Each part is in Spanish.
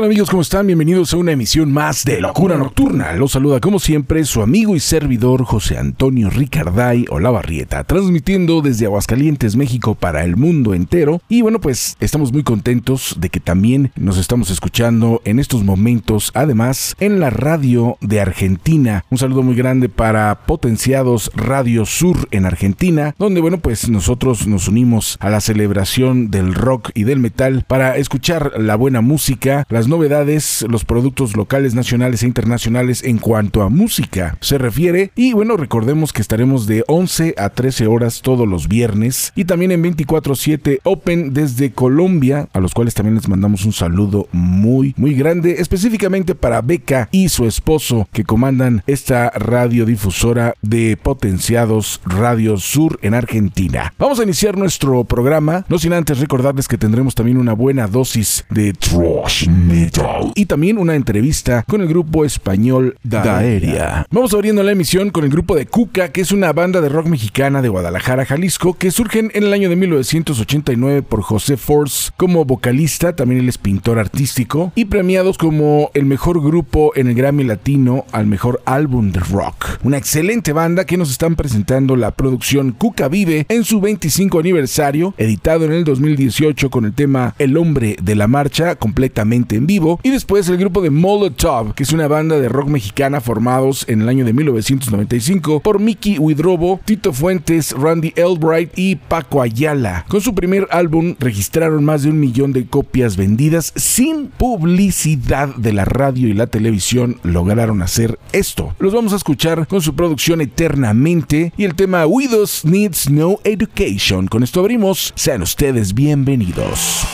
Tal amigos? ¿Cómo están? Bienvenidos a una emisión más de Locura Nocturna. Los saluda como siempre su amigo y servidor José Antonio Ricarday Olavarrieta, transmitiendo desde Aguascalientes, México para el mundo entero. Y bueno, pues estamos muy contentos de que también nos estamos escuchando en estos momentos, además en la radio de Argentina. Un saludo muy grande para Potenciados Radio Sur en Argentina, donde bueno, pues nosotros nos unimos a la celebración del rock y del metal para escuchar la buena música, las novedades, los productos locales, nacionales e internacionales en cuanto a música se refiere. Y bueno, recordemos que estaremos de 11 a 13 horas todos los viernes y también en 24/7 Open desde Colombia, a los cuales también les mandamos un saludo muy, muy grande, específicamente para Beca y su esposo que comandan esta radiodifusora de potenciados Radio Sur en Argentina. Vamos a iniciar nuestro programa, no sin antes recordarles que tendremos también una buena dosis de trash metal y también una entrevista con el grupo español Daeria. Vamos abriendo la emisión con el grupo de Cuca, que es una banda de rock mexicana de Guadalajara, Jalisco, que surgen en el año de 1989 por José Force como vocalista, también él es pintor artístico, y premiados como el mejor grupo en el Grammy Latino al mejor álbum de rock. Una excelente banda que nos están presentando la producción Cuca Vive en su 25 aniversario, editado en el 2018 con el tema El hombre de la marcha, completamente en y después el grupo de Molotov, que es una banda de rock mexicana formados en el año de 1995 por Mickey Widrobo, Tito Fuentes, Randy Elbright y Paco Ayala. Con su primer álbum registraron más de un millón de copias vendidas sin publicidad de la radio y la televisión lograron hacer esto. Los vamos a escuchar con su producción eternamente y el tema Widows Needs No Education. Con esto abrimos, sean ustedes bienvenidos.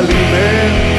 Alimento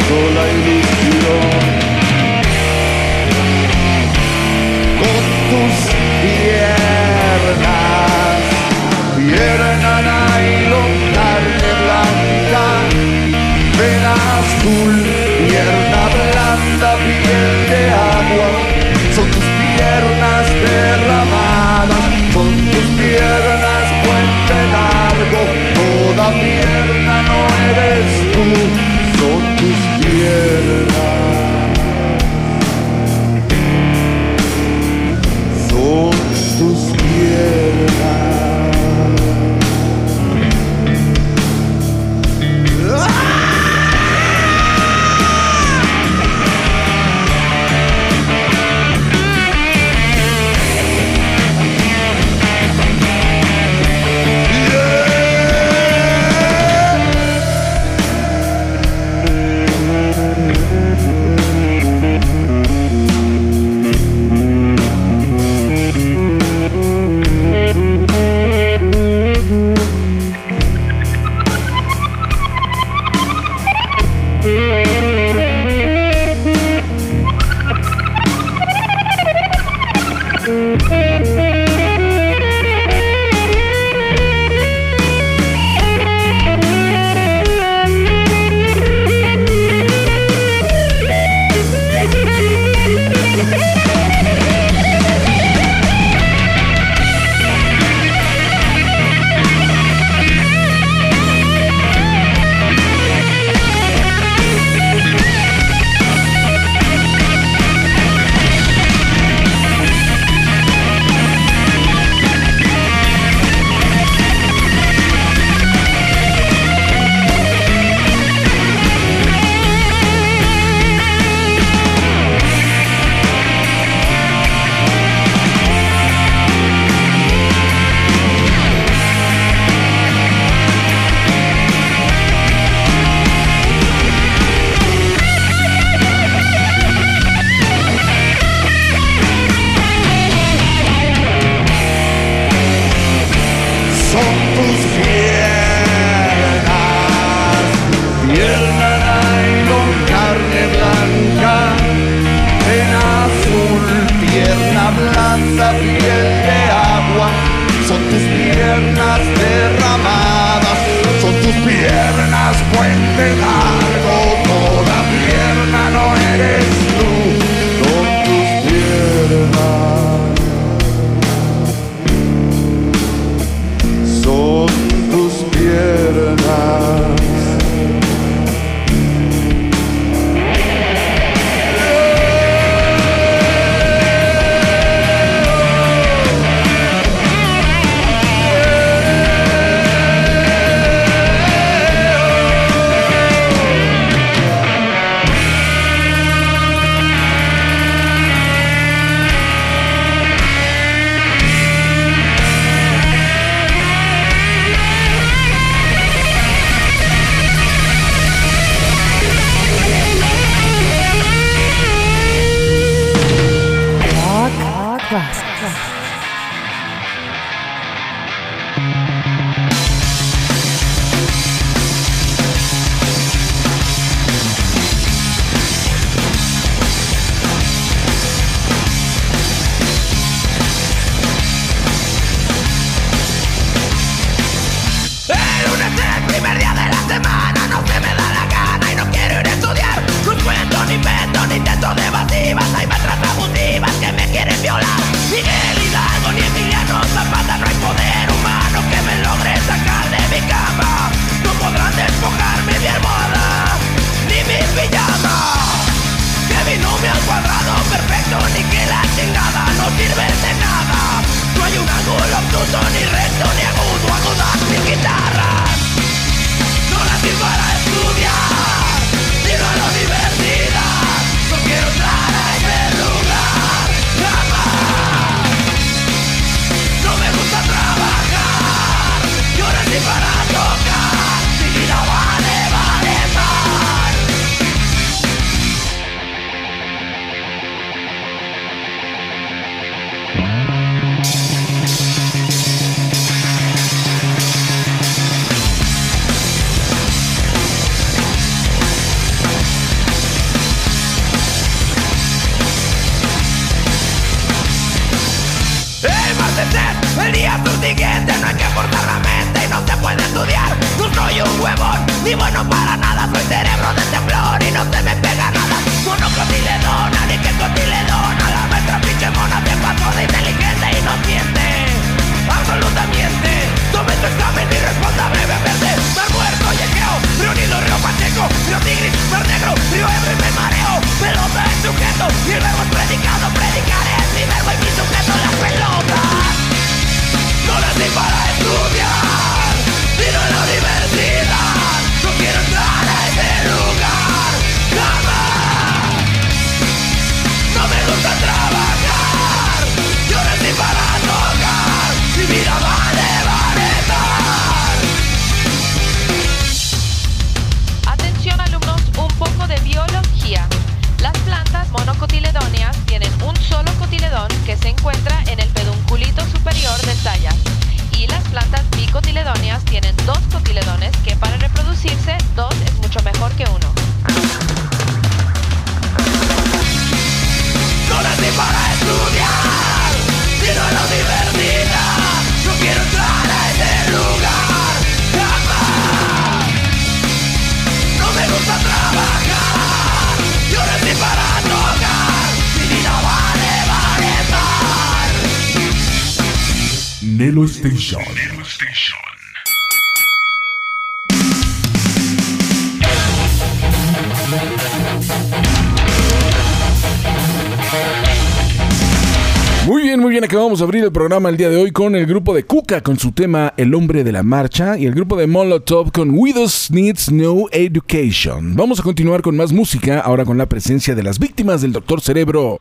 acabamos de abrir el programa el día de hoy con el grupo de Kuka con su tema El hombre de la marcha y el grupo de Molotov con Widows Needs No Education. Vamos a continuar con más música, ahora con la presencia de las víctimas del Doctor Cerebro.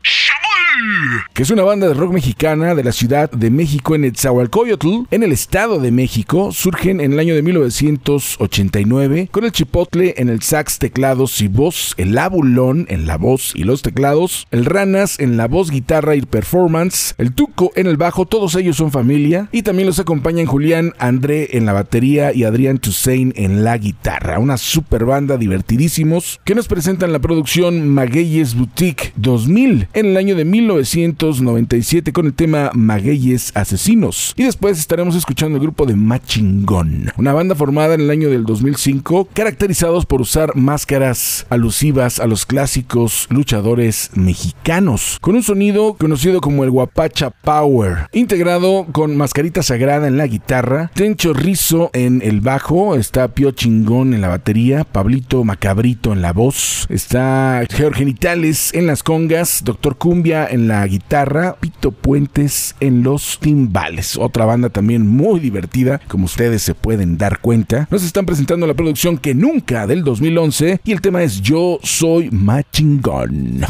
Que es una banda de rock mexicana de la Ciudad de México en Etzahualcoyotl, en el Estado de México. Surgen en el año de 1989 con el chipotle en el sax, teclados y voz, el abulón en la voz y los teclados, el ranas en la voz, guitarra y performance, el tuco en el bajo, todos ellos son familia y también los acompañan Julián André en la batería y Adrián Toussaint en la guitarra. Una super banda divertidísimos que nos presentan la producción Magueyes Boutique 2000 en el año de 1997 con el tema Magueyes Asesinos. Y después estaremos escuchando el grupo de Machingón, una banda formada en el año del 2005, caracterizados por usar máscaras alusivas a los clásicos luchadores mexicanos, con un sonido conocido como el Guapacha Power, integrado con Mascarita Sagrada en la guitarra, Tencho Rizo en el bajo, está Pio Chingón en la batería, Pablito Macabrito en la voz, está Georgenitales en las congas, Doctor Cumbia en la guitarra, Pito Puentes en los timbales. Otra banda también muy divertida, como ustedes se pueden dar cuenta. Nos están presentando la producción que nunca del 2011 y el tema es Yo soy Machingón.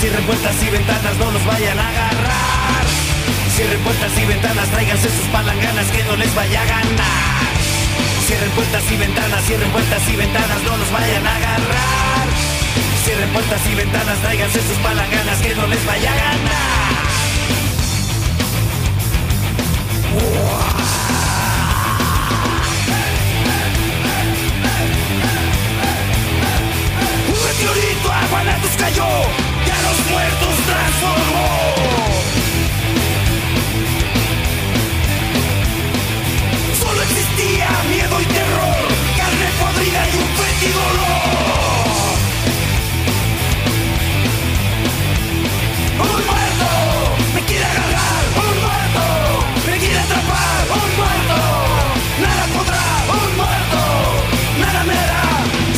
Cierren puertas y ventanas, no nos vayan a agarrar. Cierren puertas y ventanas, tráiganse sus palanganas que no les vaya a ganar. Cierren puertas y ventanas, cierren puertas y ventanas, no nos vayan a agarrar. Cierren puertas y ventanas, tráiganse sus palanganas que no les vaya a ganar. Un cayó los muertos transformó. Solo existía miedo y terror, carne podrida y un fétido dolor. Un muerto me quiere agarrar, un muerto me quiere atrapar, un muerto nada podrá, un muerto nada me hará.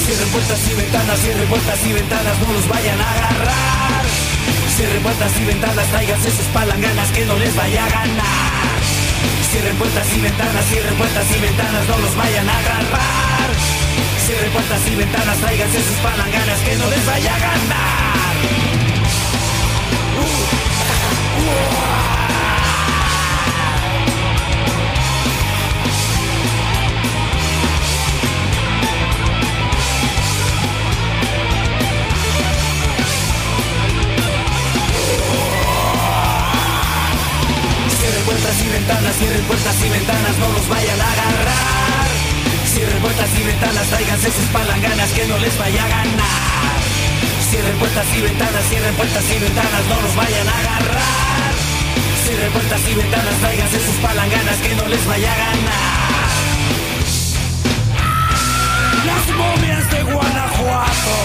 Cierren puertas y ventanas, cierren puertas y ventanas, no nos vayan a agarrar. Cierren puertas y ventanas, tráiganse sus palanganas que no les vaya a ganar. Cierren puertas y ventanas, cierren puertas y ventanas, no los vayan a agarrar. Cierren puertas y ventanas, tráiganse sus palanganas que no les vaya a ganar. Cierren puertas y ventanas, no los vayan a agarrar. Cierren puertas y ventanas, tráiganse sus palanganas que no les vaya a ganar. Cierren puertas y ventanas, cierren puertas y ventanas, no los vayan a agarrar. Cierren puertas y ventanas, tráiganse sus palanganas que no les vaya a ganar. Las momias de Guanajuato.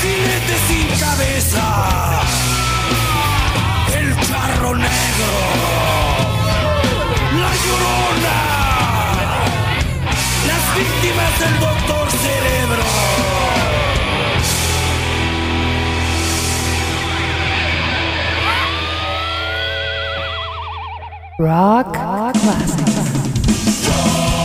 Jinete sin cabeza. Charro negro. La llorona. Las víctimas del doctor Cerebro. Rock Classic. Yo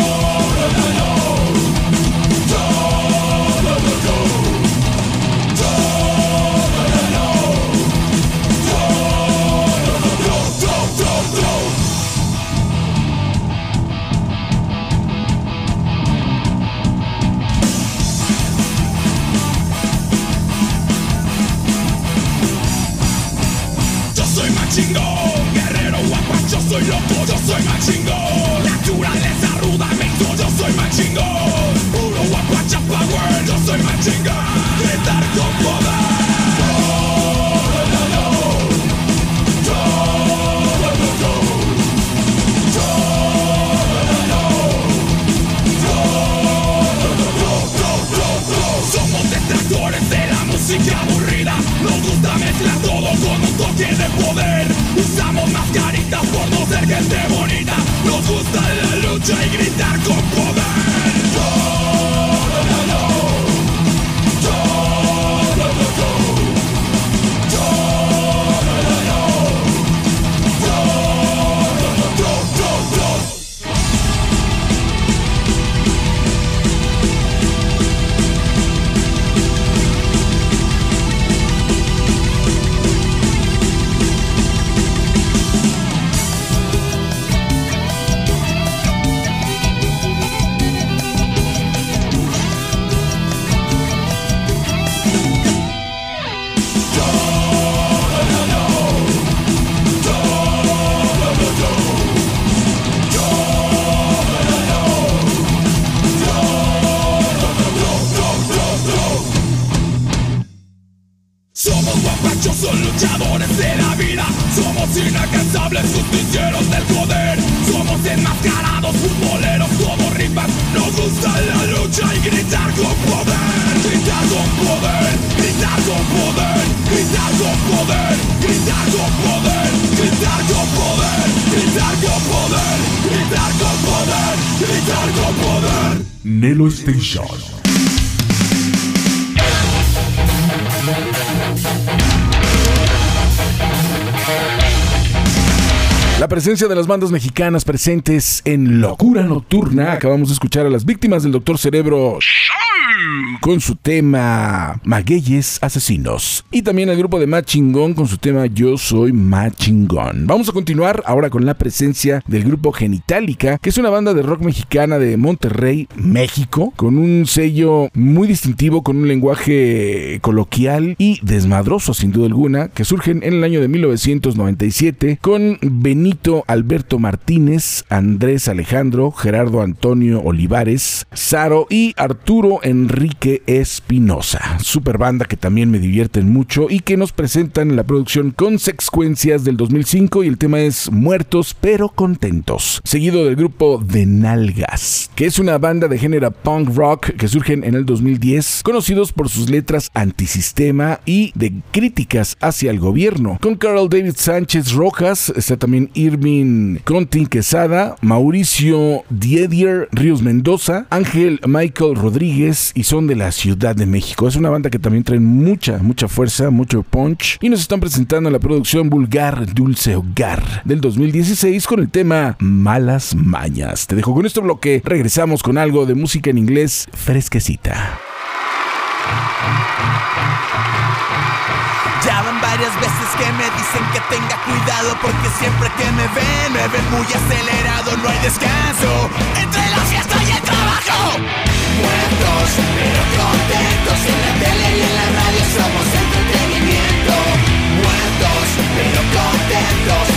soy más chingón. Naturaleza rudamento, yo soy más chingón. Puro guapacha power, yo soy más chingón. Gritar con poder. Somos detractores de la música aburrida Nos gusta mezclar todo con un toque de poder ser gente bonita. Nos gusta la lucha y gritar con poder de las bandas mexicanas presentes en Locura Nocturna. Acabamos de escuchar a las víctimas del Doctor Cerebro con su tema Magueyes Asesinos. Y también al grupo de Machingón con su tema Yo Soy Machingón. Vamos a continuar ahora con la presencia del grupo Genitalica, que es una banda de rock mexicana de Monterrey, México, con un sello muy distintivo, con un lenguaje coloquial y desmadroso sin duda alguna, que surgen en el año de 1997 con Benito Alberto Martínez, Andrés Alejandro, Gerardo Antonio Olivares, Saro y Arturo Enrique Espinosa. Super banda que también me divierten mucho y que nos presentan en la producción Consecuencias del 2005 y el tema es Muertos pero contentos. Seguido del grupo De Nalgas, que es una banda de género punk rock que surgen en el 2010, conocidos por sus letras antisistema y de críticas hacia el gobierno. Con Carl David Sánchez Rojas, está también Irving Edwin Contin Quesada, Mauricio Diedier Ríos Mendoza, Ángel Michael Rodríguez y son de la Ciudad de México. Es una banda que también traen mucha, mucha fuerza, mucho punch y nos están presentando la producción Vulgar Dulce Hogar del 2016 con el tema Malas Mañas. Te dejo con este bloque, regresamos con algo de música en inglés fresquecita. Daban varias veces que me dicen que tenga cuidado porque siempre que me ven, me ven muy acelerado, no hay descanso entre la fiesta y el trabajo. Muertos, pero contentos, en la tele y en la radio somos entretenimiento. Muertos, pero contentos.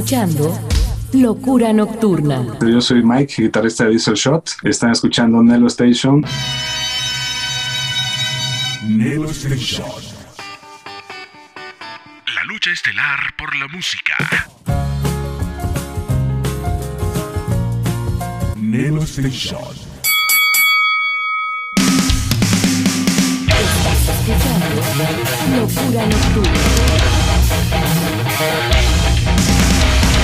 Escuchando Locura Nocturna. Yo soy Mike, guitarrista de Diesel Shot. Están escuchando Nelo Station. Nelo Station. La lucha estelar por la música. Nelo Station. Estás escuchando Locura Nocturna.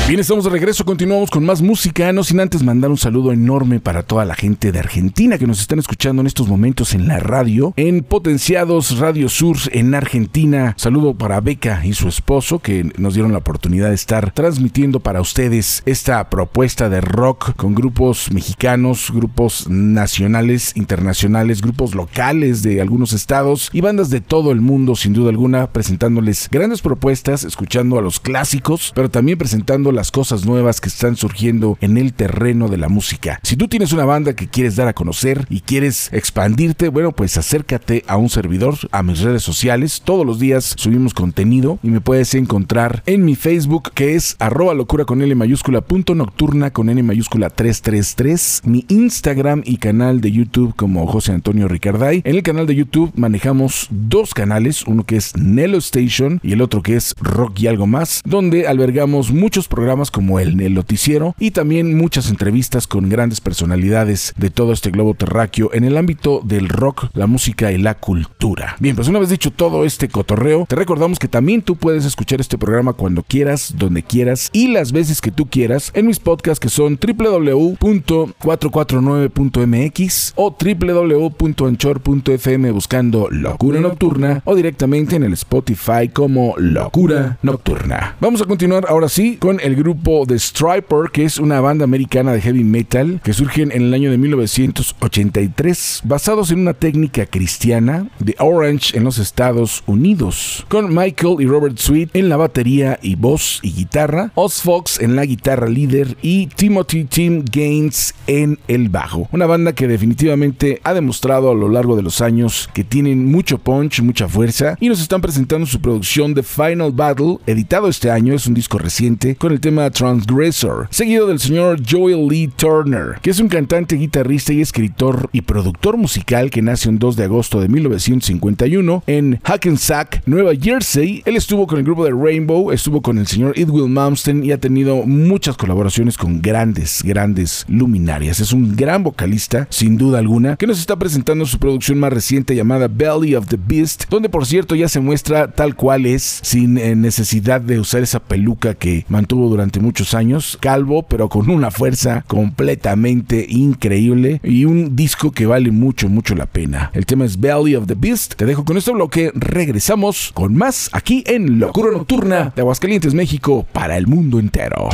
Bien, estamos de regreso, continuamos con más música, no sin antes mandar un saludo enorme para toda la gente de Argentina que nos están escuchando en estos momentos en la radio, en Potenciados Radio Sur en Argentina. Saludo para Beca y su esposo que nos dieron la oportunidad de estar transmitiendo para ustedes esta propuesta de rock con grupos mexicanos, grupos nacionales, internacionales, grupos locales de algunos estados y bandas de todo el mundo, sin duda alguna, presentándoles grandes propuestas, escuchando a los clásicos, pero también presentando las cosas nuevas que están surgiendo en el terreno de la música. Si tú tienes una banda que quieres dar a conocer y quieres expandirte, bueno, pues acércate a un servidor, a mis redes sociales. Todos los días subimos contenido y me puedes encontrar en mi Facebook que es arroba locura con L mayúscula punto nocturna con N mayúscula 333, mi Instagram y canal de YouTube como José Antonio Ricarday. En el canal de YouTube manejamos dos canales, uno que es Nelo Station y el otro que es Rock y algo más, donde albergamos muchos programas como el El Noticiero y también muchas entrevistas con grandes personalidades de todo este globo terráqueo en el ámbito del rock, la música y la cultura. Bien, pues una vez dicho todo este cotorreo, te recordamos que también tú puedes escuchar este programa cuando quieras, donde quieras y las veces que tú quieras en mis podcasts que son www.449.mx o www.anchor.fm buscando Locura Nocturna o directamente en el Spotify como Locura Nocturna. Vamos a continuar ahora sí con el grupo The Striper, que es una banda americana de heavy metal que surgen en el año de 1983, basados en una técnica cristiana de Orange en los Estados Unidos, con Michael y Robert Sweet en la batería y voz y guitarra, Oz Fox en la guitarra líder y Timothy Tim Gaines en el bajo. Una banda que definitivamente ha demostrado a lo largo de los años que tienen mucho punch, mucha fuerza y nos están presentando su producción The Final Battle, editado este año, es un disco reciente con el tema Transgressor, seguido del señor Joel Lee Turner, que es un cantante, guitarrista y escritor y productor musical que nace un 2 de agosto de 1951 en Hackensack, Nueva Jersey. Él estuvo con el grupo de Rainbow, estuvo con el señor Edwill Malmsteen y ha tenido muchas colaboraciones con grandes, grandes luminarias. Es un gran vocalista, sin duda alguna, que nos está presentando su producción más reciente llamada Belly of the Beast, donde por cierto ya se muestra tal cual es, sin eh, necesidad de usar esa peluca que mantuvo durante muchos años, calvo, pero con una fuerza completamente increíble y un disco que vale mucho, mucho la pena. El tema es Belly of the Beast. Te dejo con este bloque, regresamos con más aquí en Locura Nocturna de Aguascalientes, México, para el mundo entero.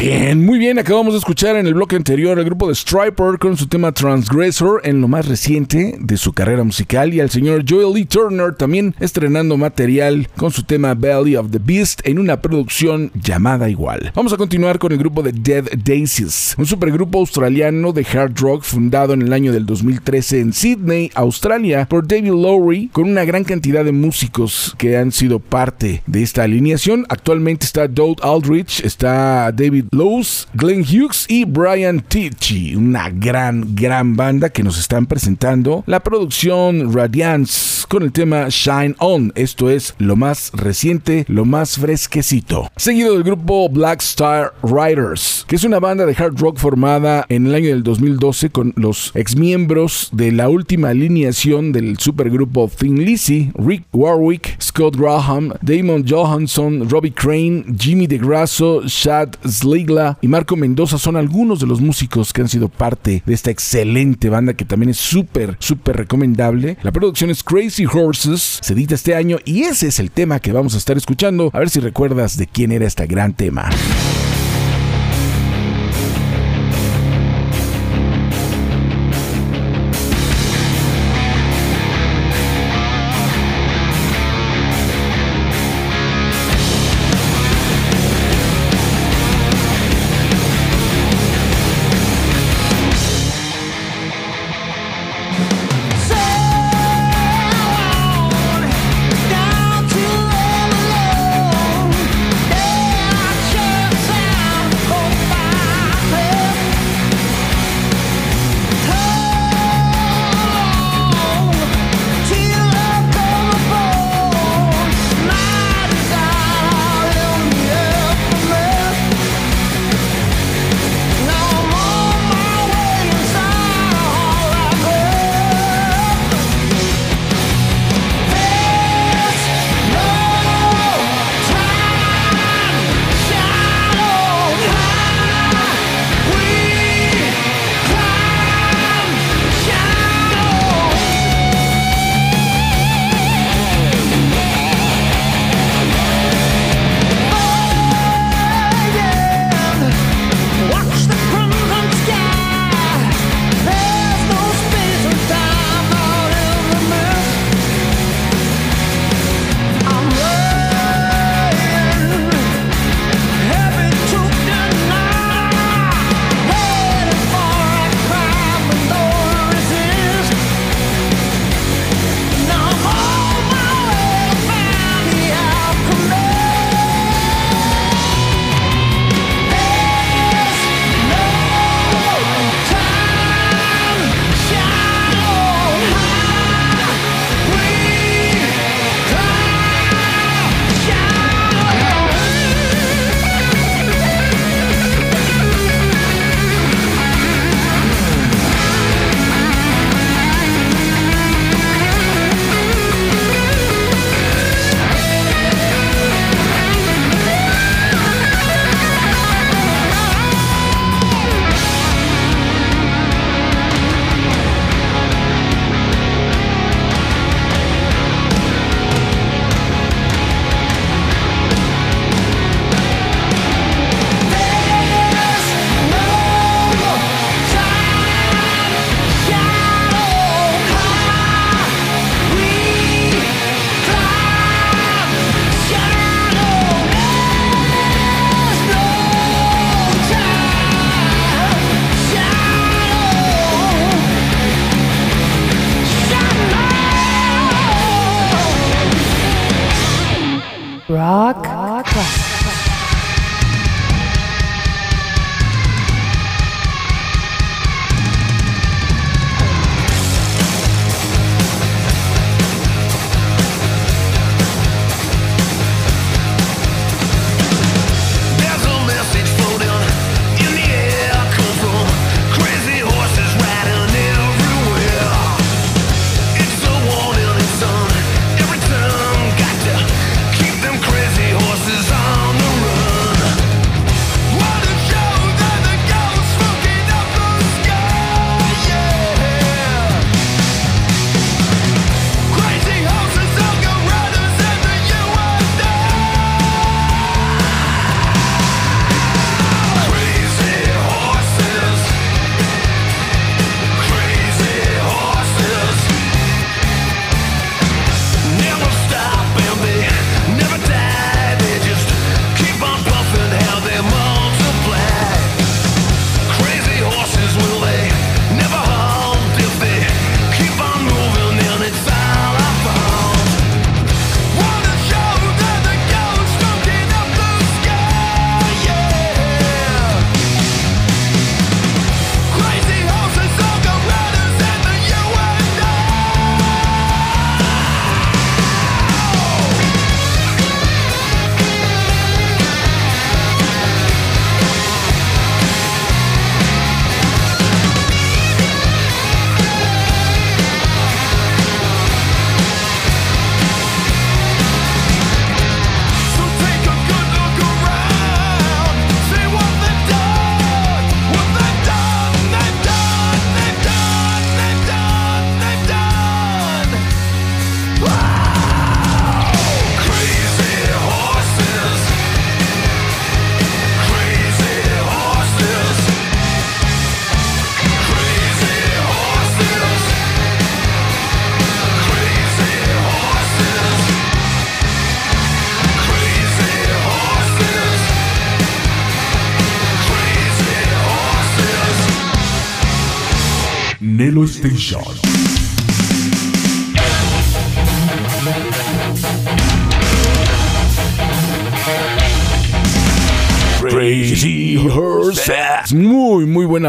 Bien, muy bien, acabamos de escuchar en el bloque anterior al grupo de Striper con su tema Transgressor en lo más reciente de su carrera musical y al señor Joel Lee Turner también estrenando material con su tema Belly of the Beast en una producción llamada igual. Vamos a continuar con el grupo de Dead Daisies, un supergrupo australiano de hard rock fundado en el año del 2013 en Sydney, Australia, por David Lowry, con una gran cantidad de músicos que han sido parte de esta alineación. Actualmente está Doug Aldrich, está David Lowe's, Glenn Hughes y Brian Tichy, una gran, gran banda que nos están presentando la producción Radiance con el tema Shine On. Esto es lo más reciente, lo más fresquecito. Seguido del grupo Black Star Riders, que es una banda de hard rock formada en el año del 2012 con los exmiembros de la última alineación del supergrupo Thin Lizzy, Rick Warwick, Scott Graham, Damon Johansson, Robbie Crane, Jimmy DeGrasso, Chad Y Marco Mendoza son algunos de los músicos que han sido parte de esta excelente banda que también es súper, súper recomendable. La producción es Crazy Horses, se edita este año y ese es el tema que vamos a estar escuchando. A ver si recuerdas de quién era este gran tema.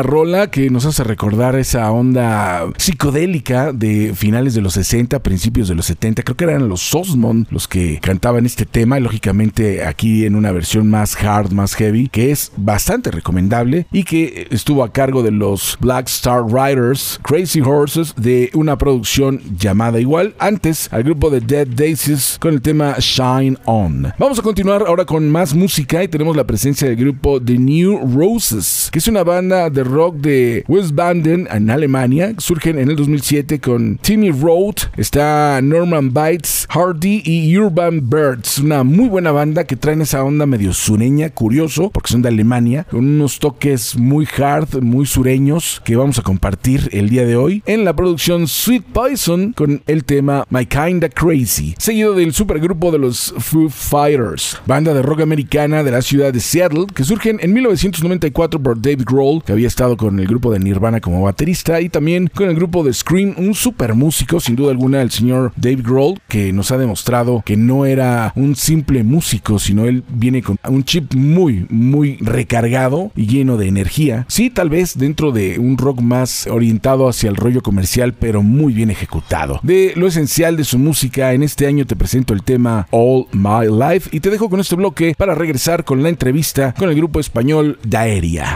Rola que nos hace recordar esa onda psicodélica de finales de los 60, principios de los 70. Creo que eran los Osmond los que cantaban este tema. Lógicamente aquí en una versión más hard, más heavy, que es bastante recomendable y que estuvo a cargo de los Black Star Riders, Crazy Horses, de una producción llamada igual. Antes al grupo de Dead Daisies con el tema Shine On. Vamos a continuar ahora con más música y tenemos la presencia del grupo The New Roses, que es una banda de rock de Westbanden en Alemania. Surgen en el 2007 con Timmy Road, está Norman Bites, Hardy y Urban Birds. Una muy buena banda que traen esa onda medio sureña, curioso, porque son de Alemania, con unos toques muy hard, muy sureños que vamos a compartir el día de hoy en la producción Sweet Poison con el tema My Kinda Crazy, seguido del supergrupo de los Foo Fighters, banda de rock americana de la ciudad de Seattle que surgen en 1994 por David Grohl, que había estado con el grupo de Nirvana como baterista, y también con el grupo de Scream, un super músico, sin duda alguna, el señor David Grohl, que nos ha demostrado que no era un simple músico, sino él viene con un chip muy, muy recargado y lleno de energía. Sí, tal vez dentro de un rock más orientado hacia el rollo comercial, pero muy bien ejecutado. De lo esencial de su música, en este año te presento el tema All My Life y te dejo con este bloque para regresar con la entrevista con el grupo español Daeria.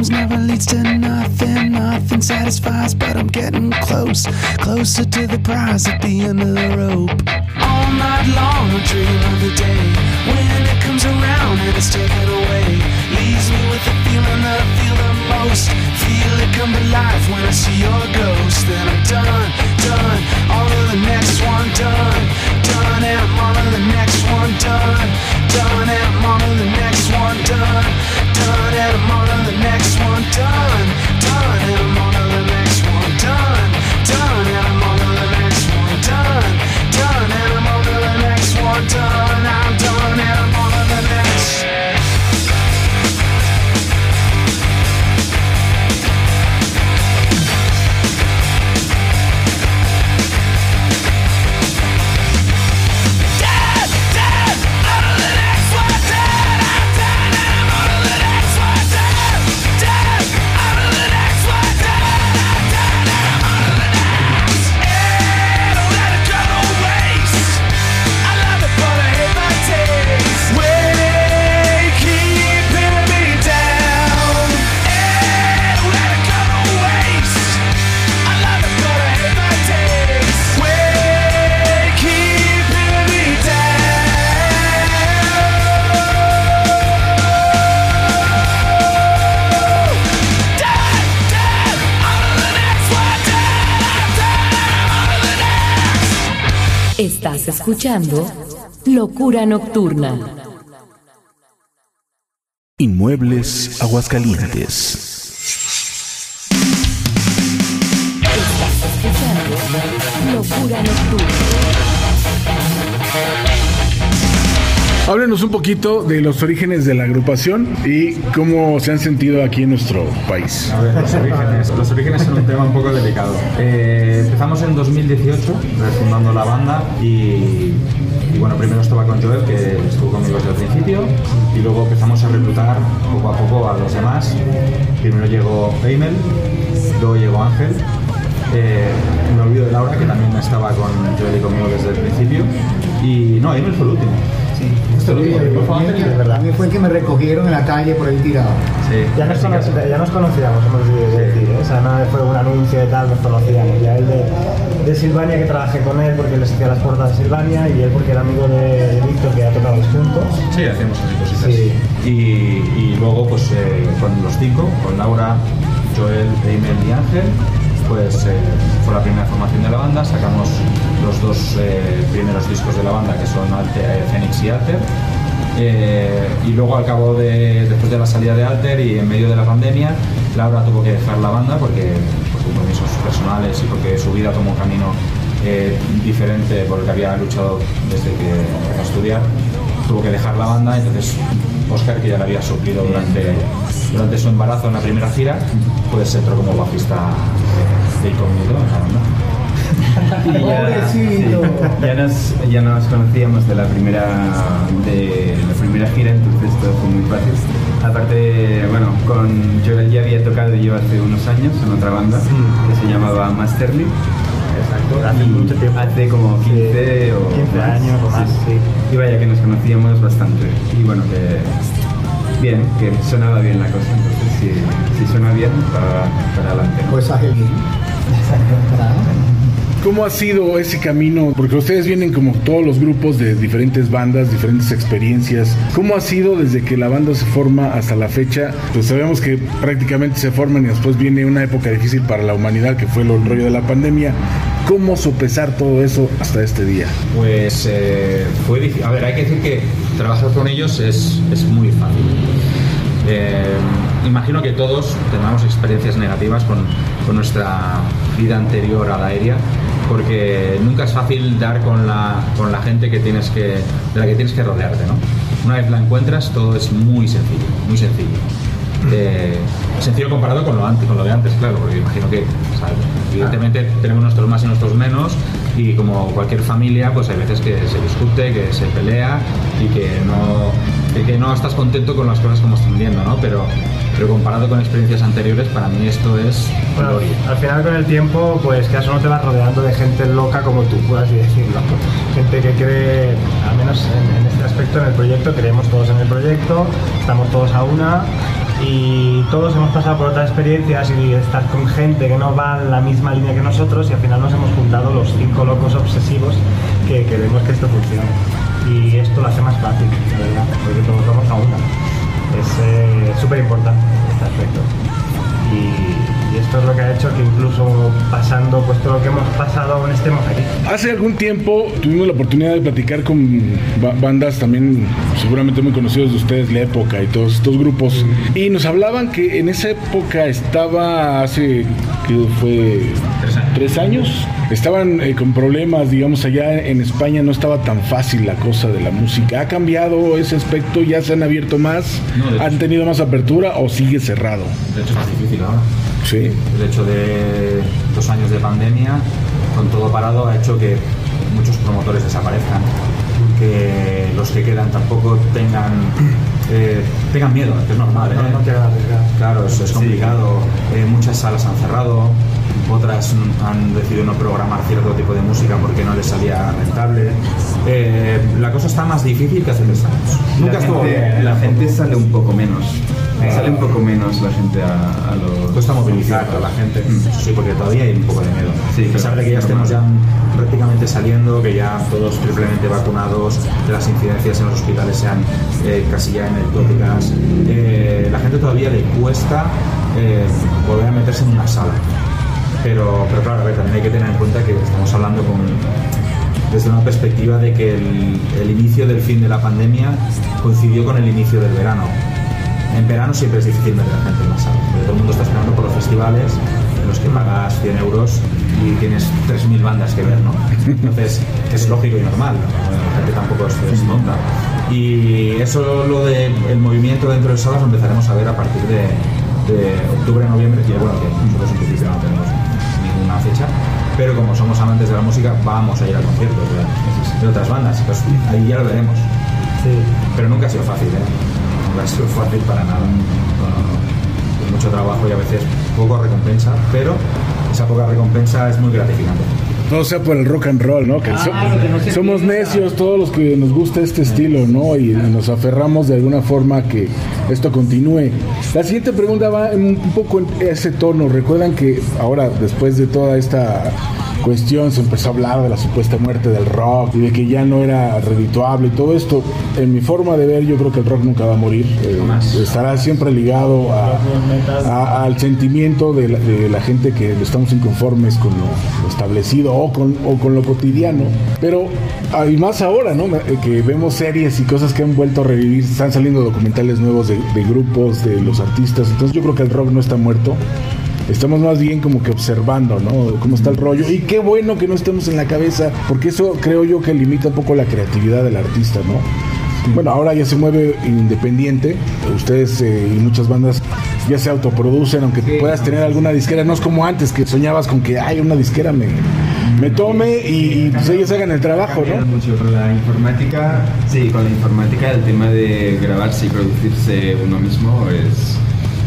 comes never leads to nothing. Nothing satisfies, but I'm getting close. Closer to the prize at the end of the rope. All night long, I dream of the day when it comes around and it's taken away. Leaves me with the feeling that I feel the most. Feel it come to life when I see your ghost. Then I'm done, done. All of the next one done, done. And I'm on the next one done, done. And I'm on the next one done, done. And I'm done. escuchando Locura Nocturna. Inmuebles Aguascalientes. Háblenos un poquito de los orígenes de la agrupación y cómo se han sentido aquí en nuestro país. A ver, los orígenes, los son un tema un poco delicado. Eh, empezamos en 2018, refundando la banda y, y bueno, primero estaba con Joel, que estuvo conmigo desde el principio, y luego empezamos a reclutar poco a poco a los demás. Primero llegó Eimel, luego llegó Ángel, eh, me olvido de Laura, que también estaba con Joel y conmigo desde el principio, y no, Eimel fue el último. Lo. A mí fue que me recogieron en la calle por ahí tirado. Sí. Ya nos, conoc- ya nos conocíamos, hemos de decir, ¿eh? o sea, no fue un anuncio y tal, nos conocíamos. Ya él de, de Silvania, que trabajé con él porque les hacía las puertas de Silvania, y él porque era amigo de, de Víctor, que ya tocamos juntos. Sí, hacíamos así cositas. Sí. Y, y luego, pues eh, con los cinco, con Laura, Joel, Eimel y Ángel, pues eh, fue la primera formación de la banda. Sacamos los dos eh, primeros discos de la banda, que son Alter, eh, Phoenix y Alter. Eh, y luego, al cabo de, después de la salida de Alter y en medio de la pandemia, Laura tuvo que dejar la banda porque por compromisos personales y porque su vida tomó un camino eh, diferente por el que había luchado desde que empezó a estudiar tuvo que dejar la banda, entonces Oscar, que ya la había suplido durante, durante su embarazo en la primera gira, pues entró como bajista de incógnito en la banda. Y ya, sí, ya nos, ya nos conocíamos de la primera de la primera gira, entonces todo fue muy fácil. Aparte, bueno, con Joel ya había tocado yo hace unos años en otra banda que se llamaba Masterly. Exacto, hace mucho tiempo. Hace como 15 o 15 años o más, sí. Y vaya que nos conocíamos bastante. Y bueno, que bien, que sonaba bien la cosa. Entonces, si, si suena bien, para, para adelante. ¿no? Pues Ángel. ¿Cómo ha sido ese camino? Porque ustedes vienen como todos los grupos de diferentes bandas, diferentes experiencias. ¿Cómo ha sido desde que la banda se forma hasta la fecha? Pues sabemos que prácticamente se forman y después viene una época difícil para la humanidad, que fue el rollo de la pandemia. ¿Cómo sopesar todo eso hasta este día? Pues eh, fue difícil. A ver, hay que decir que trabajar con ellos es, es muy fácil. Eh, imagino que todos tengamos experiencias negativas con, con nuestra vida anterior a la aérea, porque nunca es fácil dar con la, con la gente que tienes que, de la que tienes que rodearte. ¿no? Una vez la encuentras, todo es muy sencillo, muy sencillo. Eh, sencillo comparado con lo, antes, con lo de antes, claro, porque imagino que, o sea, evidentemente, tenemos nuestros más y nuestros menos, y como cualquier familia, pues hay veces que se discute, que se pelea y que no, que, que no estás contento con las cosas como están viendo, ¿no? Pero, pero comparado con experiencias anteriores, para mí esto es Bueno, gloria. al final con el tiempo, pues que eso no te vas rodeando de gente loca como tú, por así decirlo. Gente que cree, al menos en, en este aspecto, en el proyecto, creemos todos en el proyecto, estamos todos a una y todos hemos pasado por otras experiencias y estar con gente que no va en la misma línea que nosotros y al final nos hemos juntado los cinco locos obsesivos que queremos que esto funcione. Y esto lo hace más fácil, la verdad, porque todos vamos a una. Es eh, súper importante este aspecto. Y, esto es lo que ha hecho que incluso pasando pues todo lo que hemos pasado aún estemos aquí. Hace algún tiempo tuvimos la oportunidad de platicar con ba- bandas también seguramente muy conocidos de ustedes, La Época y todos estos grupos. Y nos hablaban que en esa época estaba hace, que fue tres años, estaban eh, con problemas, digamos, allá en España no estaba tan fácil la cosa de la música. ¿Ha cambiado ese aspecto? ¿Ya se han abierto más? No, ¿Han tenido más apertura o sigue cerrado? De hecho, es más difícil ahora. Sí. El hecho de dos años de pandemia, con todo parado, ha hecho que muchos promotores desaparezcan, que los que quedan tampoco tengan eh, tengan miedo, que es normal. ¿eh? No, no. Claro, es, es complicado. Eh, muchas salas han cerrado, otras mm, han decidido no programar cierto tipo de música porque no les salía rentable. Eh, la cosa está más difícil que hace tres años. Nunca la estuvo gente, bien. la gente sale un poco menos. Sale un poco menos la gente a, a los. Cuesta movilizar a la gente. Eso sí, porque todavía hay un poco de miedo. Sí, a pesar de que ya estemos ya prácticamente saliendo, que ya todos triplemente vacunados, que las incidencias en los hospitales sean eh, casi ya anecdóticas, eh, la gente todavía le cuesta volver a meterse en una sala. Pero, pero claro, a ver, también hay que tener en cuenta que estamos hablando con, desde una perspectiva de que el, inicio del fin de la pandemia coincidió con el inicio del verano. En verano siempre es difícil meter a gente en la sala, porque todo el mundo está esperando por los festivales en los que pagas 100 euros y tienes 3.000 bandas que ver, ¿no? Entonces es lógico y normal, ¿no? la gente tampoco es, tonta. Y eso, lo del el movimiento dentro de salas, lo empezaremos a ver a partir de, octubre, noviembre, que bueno, que nosotros en principio no tenemos pero como somos amantes de la música, vamos a ir a conciertos de, de otras bandas, pues ahí ya lo veremos. Pero nunca ha sido fácil, ¿eh? Nunca ha sido fácil para nada. No, no, no. Es mucho trabajo y a veces poco recompensa, pero esa poca recompensa es muy gratificante. No sea por el rock and roll, ¿no? Que, so- Claro, que no se somos piensa. necios todos los que nos gusta este estilo, ¿no? Y nos aferramos de alguna forma a que esto continúe. La siguiente pregunta va un poco en ese tono. Recuerdan que ahora, después de toda esta cuestión, se empezó a hablar de la supuesta muerte del rock y de que ya no era redituable y todo esto. En mi forma de ver, yo creo que el rock nunca va a morir. Eh, estará siempre ligado a, a- al sentimiento de la, de la gente que estamos inconformes con lo, lo establecido o con, o con lo cotidiano. Pero, ah, y más ahora, ¿no? Eh, Que vemos series y cosas que han vuelto a revivir. Están saliendo documentales nuevos de, de grupos, de los artistas. Entonces yo creo que el rock no está muerto. Estamos más bien como que observando, ¿no? Cómo está el rollo. Y qué bueno que no estemos en la cabeza, porque eso creo yo que limita un poco la creatividad del artista, ¿no? Bueno, ahora ya se mueve independiente. Ustedes eh, y muchas bandas ya se autoproducen, aunque puedas tener alguna disquera. No es como antes, que soñabas con que hay una disquera me, me tome y, y, pues ellos hagan el trabajo, ¿no? mucho con la informática. Sí, con la informática el tema de grabarse y producirse uno mismo es,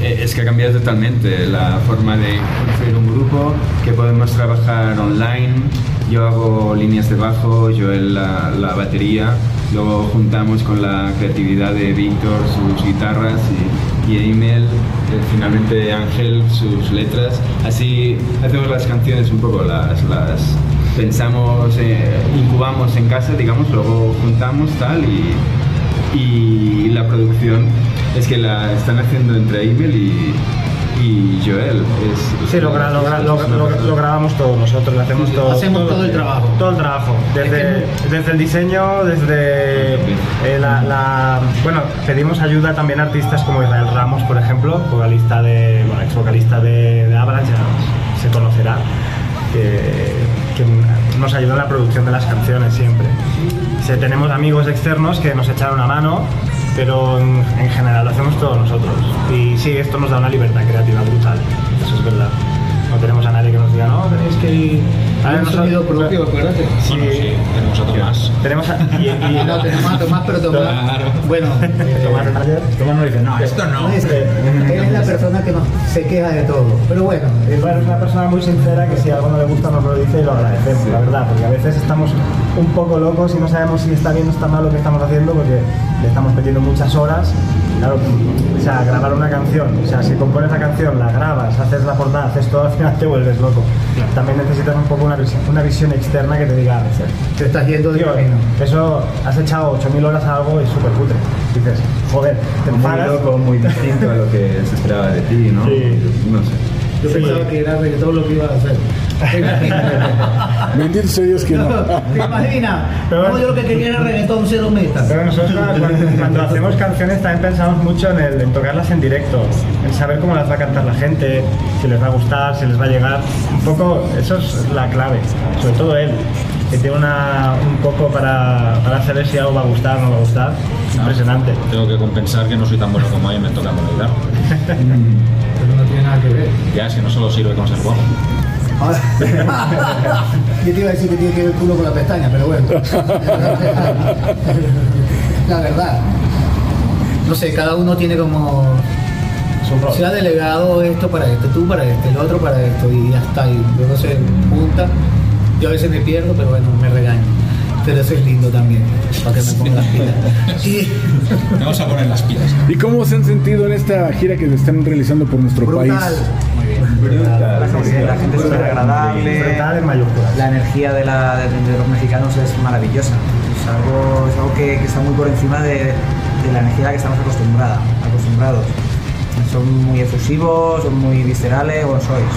es que ha cambiado totalmente la forma de construir un grupo, que podemos trabajar online. Yo hago líneas de bajo, yo la, la batería, luego juntamos con la creatividad de Víctor sus guitarras y, y Emil, eh, finalmente Ángel sus letras. Así hacemos las canciones un poco las, las pensamos, eh, incubamos en casa, digamos, luego juntamos tal y, y la producción es que la están haciendo entre Emil y, y Joel. Es, Sí, lo, gra- lo gra- lo- lo- lo grabamos todos nosotros, lo hacemos todo. Hacemos todo el trabajo. Todo el trabajo. Desde, desde el diseño, desde eh, la, la- Bueno, pedimos ayuda también a artistas como Israel Ramos, por ejemplo, vocalista de. Bueno, ex vocalista de, de Avalanche, ya se conocerá. Que, que nos ayudó en la producción de las canciones siempre. Sí, tenemos amigos externos que nos echaron una mano, pero en, en general lo hacemos todos nosotros. Y sí, esto nos da una libertad creativa brutal, eso es verdad. No tenemos a nadie que nos diga, no, tenéis que ir... A ver, Un nosotros- sonido propio, acuérdate. Sí, tenemos a Tomás. Tenemos a, y, y- No, tenemos a Tomás, pero Tomás. Bueno, eh, Tomás Tomás nos dice, no, esto no. Este, él es la persona que nos, se queja de todo. Pero bueno, Es una persona muy sincera que si algo no le gusta nos lo dice y lo agradecemos, la verdad, porque a veces estamos un poco locos y no sabemos si está bien o está mal lo que estamos haciendo porque le estamos metiendo muchas horas. Claro, o sea, grabar una canción, o sea, si compones la canción, la grabas, haces la portada, haces todo, al final te vuelves loco. También necesitas un poco una visión, una visión externa que te diga, te estás yendo de camino. eso, has echado 8.000 horas a algo y es súper cutre. Dices, joder, te muy enfadas. loco, muy distinto a lo que se esperaba de ti, ¿no? No sé. Yo pensaba que era reggaetón lo que iba a hacer. Bendito sea Dios que no. ¿Te imaginas? No, yo lo que quería era reggaetón cero metas. Pero nosotros cuando, cuando hacemos canciones también pensamos mucho en, el- en tocarlas en directo, en saber cómo las va a cantar la gente, si les va a gustar, si les va a llegar. Un poco, eso es la clave, sobre todo él, que tiene una, un poco para, para saber si algo va a gustar o no va a gustar. Impresionante. Tengo que compensar que no soy tan bueno como él me toca la guitarra. Pero no tiene nada que ver. Ya, es que no solo sirve con ser guapo. Yo te iba a decir que tiene que ver el culo con la pestaña, pero bueno. La verdad. No sé, cada uno tiene como. Se ha delegado esto para esto, tú para esto, el otro para esto, y ya está. Y luego se junta. Yo a veces me pierdo, pero bueno, me regaño. Pero eso es lindo también, para que me ponga las pilas. Y Vamos a poner las pilas. ¿Y cómo se han sentido en esta gira que están realizando por nuestro brutal. país? La la gente es súper agradable. La energía de, la, de, de los mexicanos es maravillosa. Es algo, es algo que, que está muy por encima de, de la energía a la que estamos acostumbrada, acostumbrados. Son muy efusivos, son muy viscerales, o sois.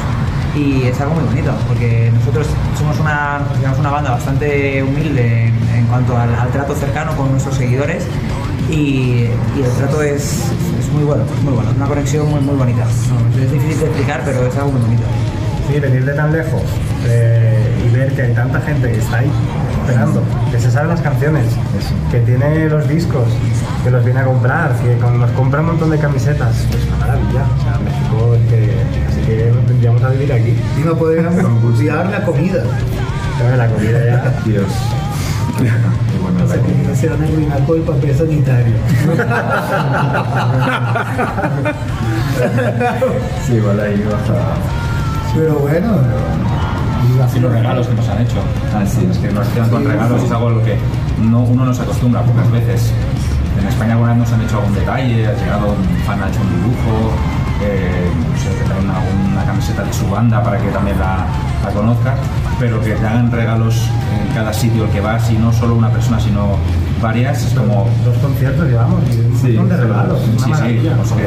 Y es algo muy bonito, porque nosotros somos una, consideramos una banda bastante humilde en, en cuanto al, al trato cercano con nuestros seguidores y, y el trato es muy bueno, muy bueno, una conexión muy, muy bonita. No, es difícil de explicar, pero es algo muy bonito. Sí, venir de tan lejos eh, y ver que hay tanta gente que está ahí esperando, que se sabe las canciones, que tiene los discos, que los viene a comprar, que con- nos compra un montón de camisetas, es una maravilla. O sea, México es que, así que vendríamos a vivir aquí. Y no podríamos olvidar la comida. La comida ya. Dios. Esa comida se van a arruinar por el papel sanitario. Sí, igual ahí baja. Pero bueno, Y los regalos que nos han hecho. Es que nos quedan con regalos es algo a lo que no, uno no se acostumbra pocas veces. En España alguna vez nos han hecho algún detalle, ha llegado un fan, ha hecho un dibujo, eh, no sé, te traen una, una camiseta de su banda para que también la, la conozcas, pero que te hagan regalos en cada sitio al que vas y no solo una persona, sino varias, es como... Dos conciertos llevamos y un Sí, montón de regalos. Sí, sí, tenemos, que,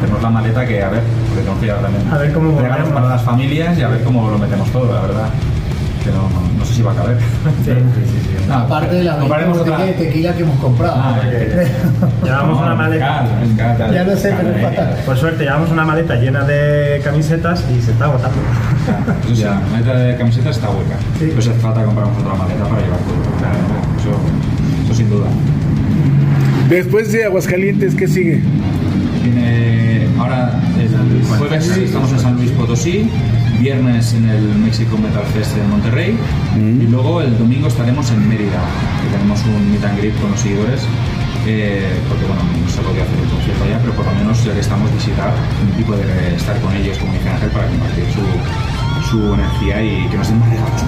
tenemos la maleta que, a ver, porque tenemos que llevar también A ver cómo regalos para las familias y a ver cómo lo metemos todo, la verdad. Que no, no- no sé si va a caber. Sí, sí, sí. sí. Ah, aparte de la de tequila que hemos comprado. Ah, Llevamos no, una maleta. Ya lo sé, pero es. Por suerte llevamos una maleta llena de camisetas y se está agotando. Eso sí, la maleta de camisetas está hueca. Sí. Pues hace falta comprarnos otra maleta para llevar todo. Claro, eso, eso sin duda. Después de Aguascalientes, ¿qué sigue? Ahora el jueves estamos en San Luis Potosí, viernes en el Mexico Metal Fest en Monterrey y luego el domingo estaremos en Mérida, que tenemos un meet and greet con los seguidores. eh, porque bueno, no se podía hacer el concierto allá, pero por lo menos ya que estamos visitar y poder estar con ellos, como dice Ángel, para compartir su, su energía y que nos den más regalos,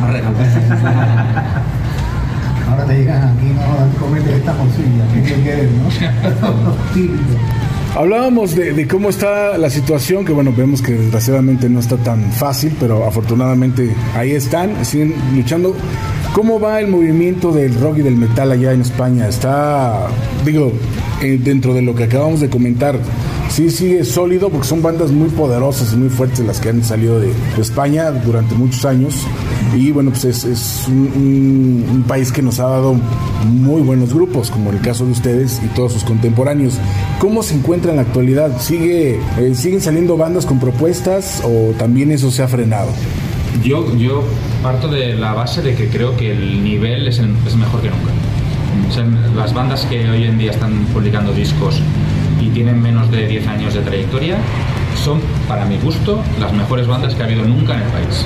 más regalos, más regalos. Ahora te llegan aquí, no, comete esta morcilla, que querer, ¿no? Hablábamos de, cómo está la situación, que bueno, vemos que desgraciadamente no está tan fácil, pero afortunadamente ahí están, siguen luchando. ¿Cómo va el movimiento del rock y del metal allá en España? Está, digo, eh, dentro de lo que acabamos de comentar, sí sigue sólido porque son bandas muy poderosas y muy fuertes las que han salido de España durante muchos años. Y bueno, pues es, es un, un- un país que nos ha dado muy buenos grupos, como el caso de ustedes y todos sus contemporáneos. ¿Cómo se encuentra en la actualidad? ¿Sigue, eh, ¿Siguen saliendo bandas con propuestas o también eso se ha frenado? Yo, yo parto de la base de que creo que el nivel es, es mejor que nunca. O sea, las bandas que hoy en día están publicando discos y tienen menos de 10 años de trayectoria son, para mi gusto, las mejores bandas que ha habido nunca en el país.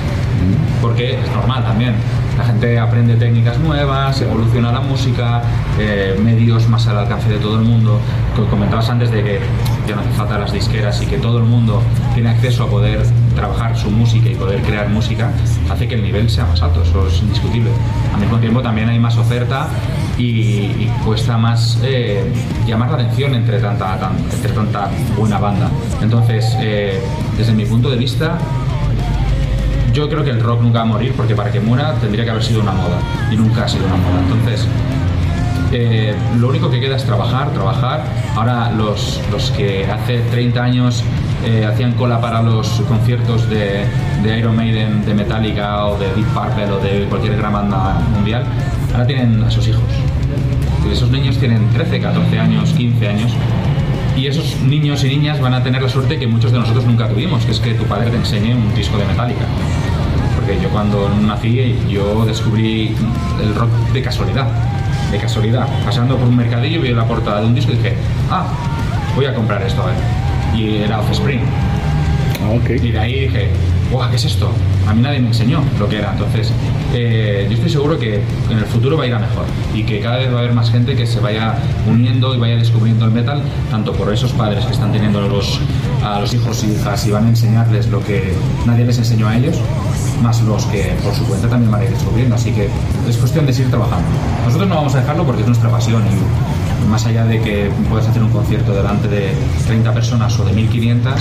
Porque es normal también. La gente aprende técnicas nuevas, evoluciona la música, eh, medios más al alcance de todo el mundo. Co- Comentabas antes de que ya no hace falta las disqueras y que todo el mundo tiene acceso a poder trabajar su música y poder crear música, hace que el nivel sea más alto, eso es indiscutible. Al mismo tiempo también hay más oferta y, cuesta más eh, llamar la atención entre tanta, tan- entre tanta buena banda. Entonces, eh, desde mi punto de vista, yo creo que el rock nunca va a morir porque para que muera tendría que haber sido una moda y nunca ha sido una moda. Entonces, eh, lo único que queda es trabajar, trabajar. Ahora los, los que hace 30 años hacían cola para los conciertos de, de Iron Maiden, de Metallica o de Deep Purple o de cualquier gran banda mundial, ahora tienen a sus hijos. Esos niños tienen 13, 14 años, 15 años. Y esos niños y niñas van a tener la suerte que muchos de nosotros nunca tuvimos, que es que tu padre te enseñe un disco de Metallica. Porque yo cuando nací, yo descubrí el rock de casualidad. De casualidad. Pasando por un mercadillo, vi la portada de un disco y dije, ah, voy a comprar esto a ver. Y era Offspring. Y de ahí dije, guau, ¿qué es esto? A mí nadie me enseñó lo que era. Entonces, eh, yo estoy seguro que en el futuro va a ir a mejor y que cada vez va a haber más gente que se vaya uniendo y vaya descubriendo el metal, tanto por esos padres que están teniendo los, a los hijos y hijas y van a enseñarles lo que nadie les enseñó a ellos, más los que por su cuenta también van a ir descubriendo. Así que es cuestión de seguir trabajando. Nosotros no vamos a dejarlo porque es nuestra pasión y más allá de que puedas hacer un concierto delante de 30 personas o de 1500,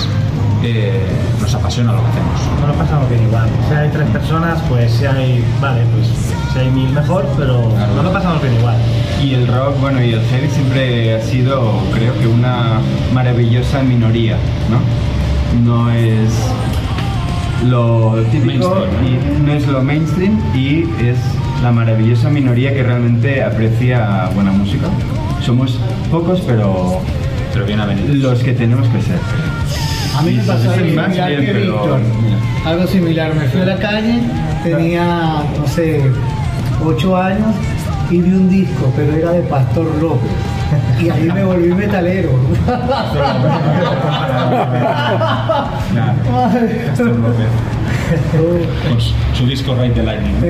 eh, nos apasiona lo que hacemos. No lo pasamos bien igual. Si hay tres personas, pues si hay, vale, pues si hay mil mejor, pero no lo pasamos bien igual. Y el rock, bueno, y el heavy siempre ha sido, creo que una maravillosa minoría, ¿no? No es lo típico y no es lo mainstream y es la maravillosa minoría que realmente aprecia buena música. Somos pocos, pero pero bien los que tenemos que ser. A mí me pasó algo similar que Víctor. Algo similar. Me fui a la calle, tenía, no sé, ocho años y vi un disco, pero era de Pastor López. Y ahí me volví metalero. Con su- su disco Ride the Lightning.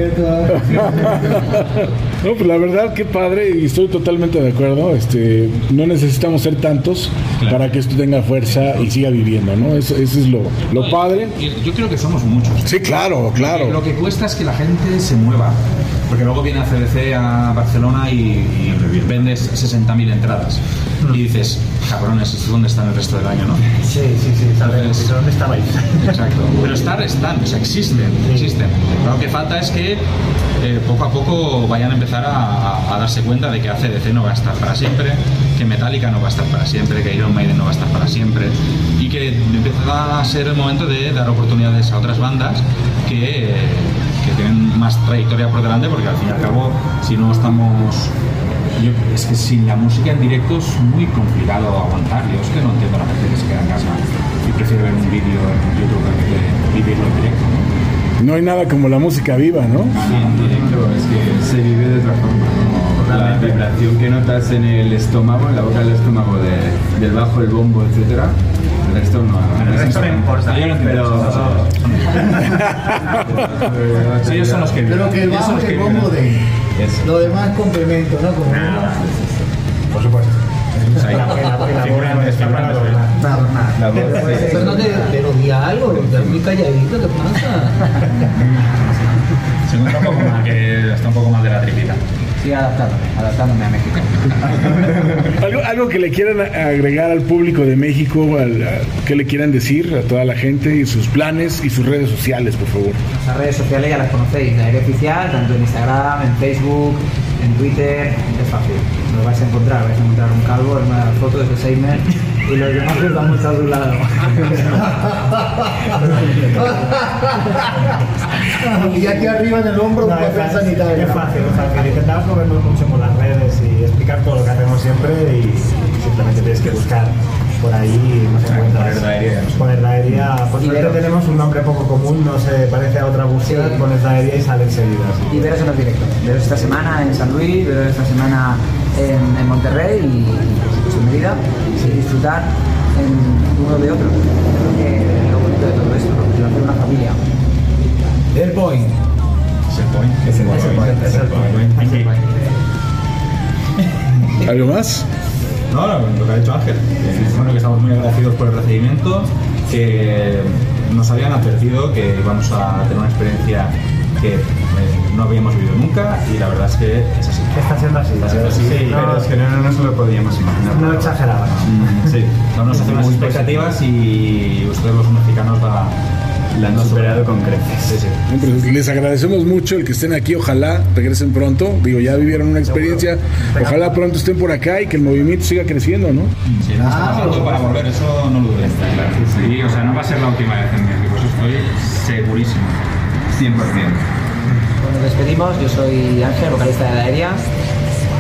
No, pues la verdad, qué padre, y estoy totalmente de acuerdo. Este, no necesitamos ser tantos para que esto tenga fuerza y siga viviendo, ¿no? Eso, eso es lo, lo padre. Yo creo que somos muchos. Sí, claro, claro. Lo que cuesta es que la gente se mueva. Porque luego viene a CDC a Barcelona y, y vendes 60.000 entradas. Y dices, cabrones, ¿esto ¿dónde están el resto del año, no? Sí, sí, sí, sabes. ¿Dónde estabais? Exacto. Pero estar están, o sea, existen, existen. Lo que falta es que eh, poco a poco vayan a empezar a, a- a darse cuenta de que ACDC no va a estar para siempre, que Metallica no va a estar para siempre, que Iron Maiden no va a estar para siempre y que empieza a ser el momento de dar oportunidades a otras bandas que, que tienen más trayectoria por delante porque al fin y al cabo si no estamos yo- es que sin la música en directo es muy complicado aguantar. Yo es que no entiendo a la gente que se queda en casa y prefiere ver un vídeo en YouTube de vivirlo en directo. ¿no? No hay nada como la música viva, ¿no? Sí, en directo es que se vive de otra forma. ¿no? La vibración que notas en el estómago, en la boca del estómago de- del bajo, el bombo, etcétera. El resto no. El resto no importa. Yo no entiendo Pero. Sí, ellos son los que Pero que el bajo que el bombo de Eso. lo demás es complemento, ¿no? Como Por supuesto. Pero, di algo, estás muy calladito, ¿qué pasa? Se un poco mal, que está un poco mal de la tripita. Sí, adaptándome, adaptándome a México. Algo, algo que le quieran agregar al público de México, al, a- que le quieran decir a toda la gente y sus planes y sus redes sociales, por favor. Las redes sociales ya las conocéis, la Aire Oficial, tanto en Instagram, en Facebook, en Twitter, es fácil. Nos vais a encontrar, vais a encontrar un calvo en una de las fotos de Seimer y los demás estamos a su lado. y aquí arriba en el hombro un No, es papel fácil, sanitario. es fácil, es fácil. Intentamos movernos mucho por las redes y explicar todo lo que hacemos siempre y simplemente tienes que buscar por ahí y nos encuentras. Poner Daeria. Poner Daeria. Por suerte tenemos un nombre poco común, no se parece a otra búsqueda, Sí. pones Daeria y sale enseguida. así. Y veros en los directos. Veros esta semana en San Luis, veros esta semana en, en Monterrey y supuesto en Mérida. Y disfrutar en uno de otro. Creo que es lo bonito de todo esto, que lo hace una familia. El point. Es el point. Es el point. Es el point. Es el point. ¿Algo más? No, lo lo que ha dicho Ángel. que, bueno, que estamos muy agradecidos por el recibimiento, que nos habían advertido que íbamos a tener una experiencia que eh, no habíamos vivido nunca y la verdad es que es así. Está siendo así. Está siendo así. Sí, Pero es que no, no nos lo podíamos imaginar. no exageraba. Mm, Sí, No nos hacen unas expectativas y ustedes los mexicanos la, la han superado con creces. Sí, sí. No, pero les agradecemos mucho el que estén aquí. Ojalá regresen pronto. Digo, ya vivieron una experiencia. Ojalá pronto estén por acá y que el movimiento siga creciendo, ¿no? Si no está pasando para volver, eso no lo duden. Sí, o sea, no va a ser la última vez en México, eso estoy segurísimo. 100%. Pues nos despedimos, yo soy Ángel, vocalista de la Aérea,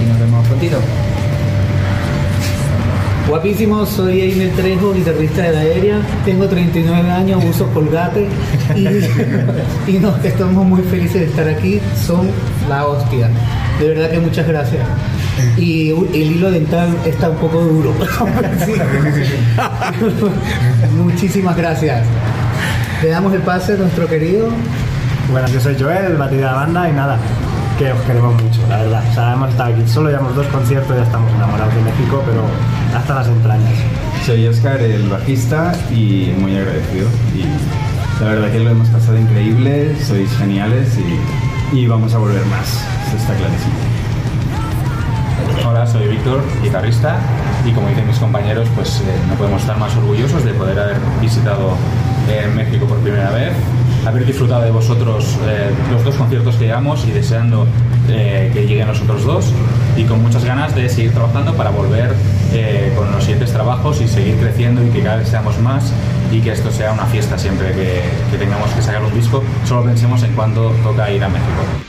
y nos vemos prontito. Guapísimo, soy Eimer Trejo, guitarrista de la aérea. Tengo 39 años, uso colgate y, y nos estamos muy felices de estar aquí. Son la hostia. De verdad que muchas gracias. Y el hilo dental está un poco duro. Muchísimas gracias. Le damos el pase a nuestro querido. Bueno, yo soy Joel, batería de la banda y nada, que os queremos mucho, la verdad. O sea, hemos estado aquí, solo llevamos dos conciertos y ya estamos enamorados de México, pero hasta las entrañas. Soy Oscar, el bajista, y muy agradecido. Y la verdad que lo hemos pasado increíble, sois geniales y, y vamos a volver más, eso está clarísimo. Hola, soy Víctor, guitarrista, y como dicen mis compañeros, pues eh, no podemos estar más orgullosos de poder haber visitado eh, México por primera vez, haber disfrutado de vosotros eh, los dos conciertos que llevamos y deseando eh, que lleguen los otros dos, y con muchas ganas de seguir trabajando para volver eh, con los siguientes trabajos y seguir creciendo y que cada vez seamos más y que esto sea una fiesta siempre que, que tengamos que sacar un disco, solo pensemos en cuándo toca ir a México.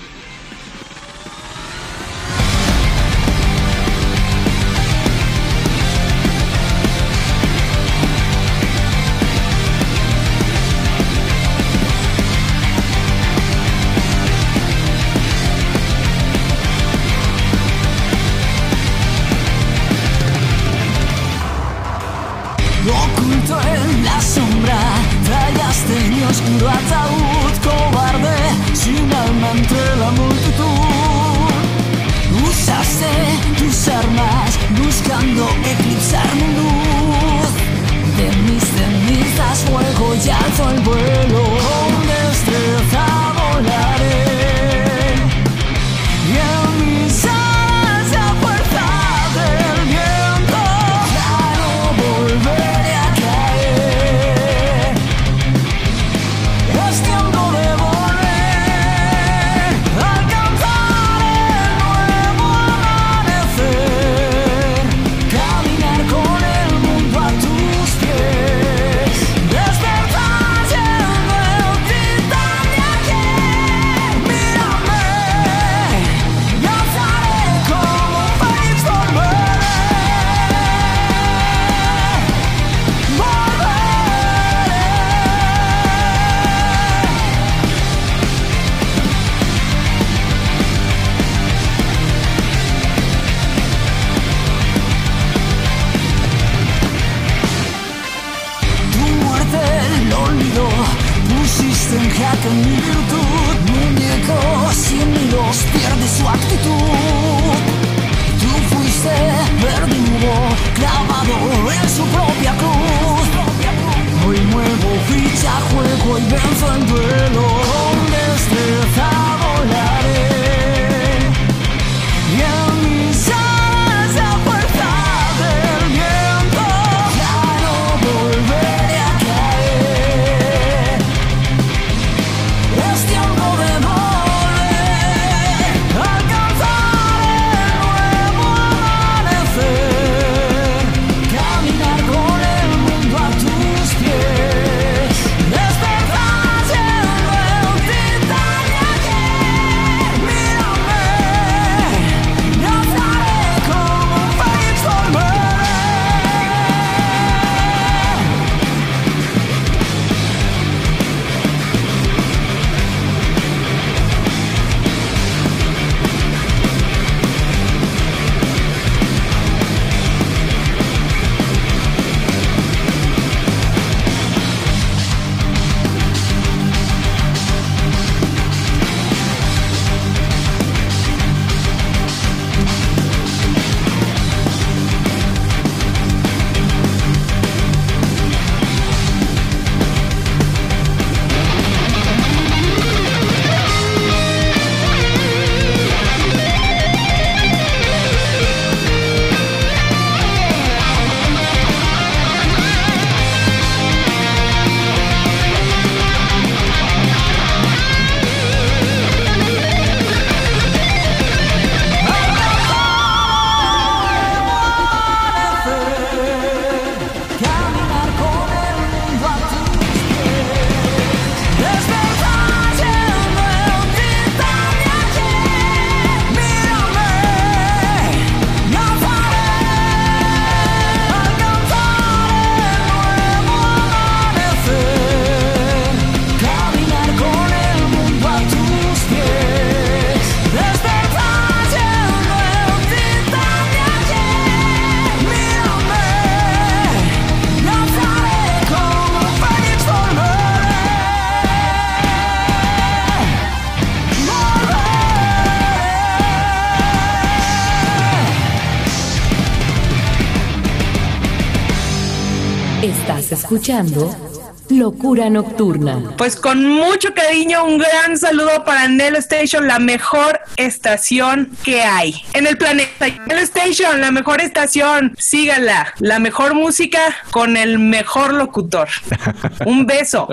Locura Nocturna. Pues con mucho cariño, un gran saludo para Nel Station, la mejor estación que hay en el planeta. Nel Station, la mejor estación. Sígala. La mejor música con el mejor locutor. Un beso.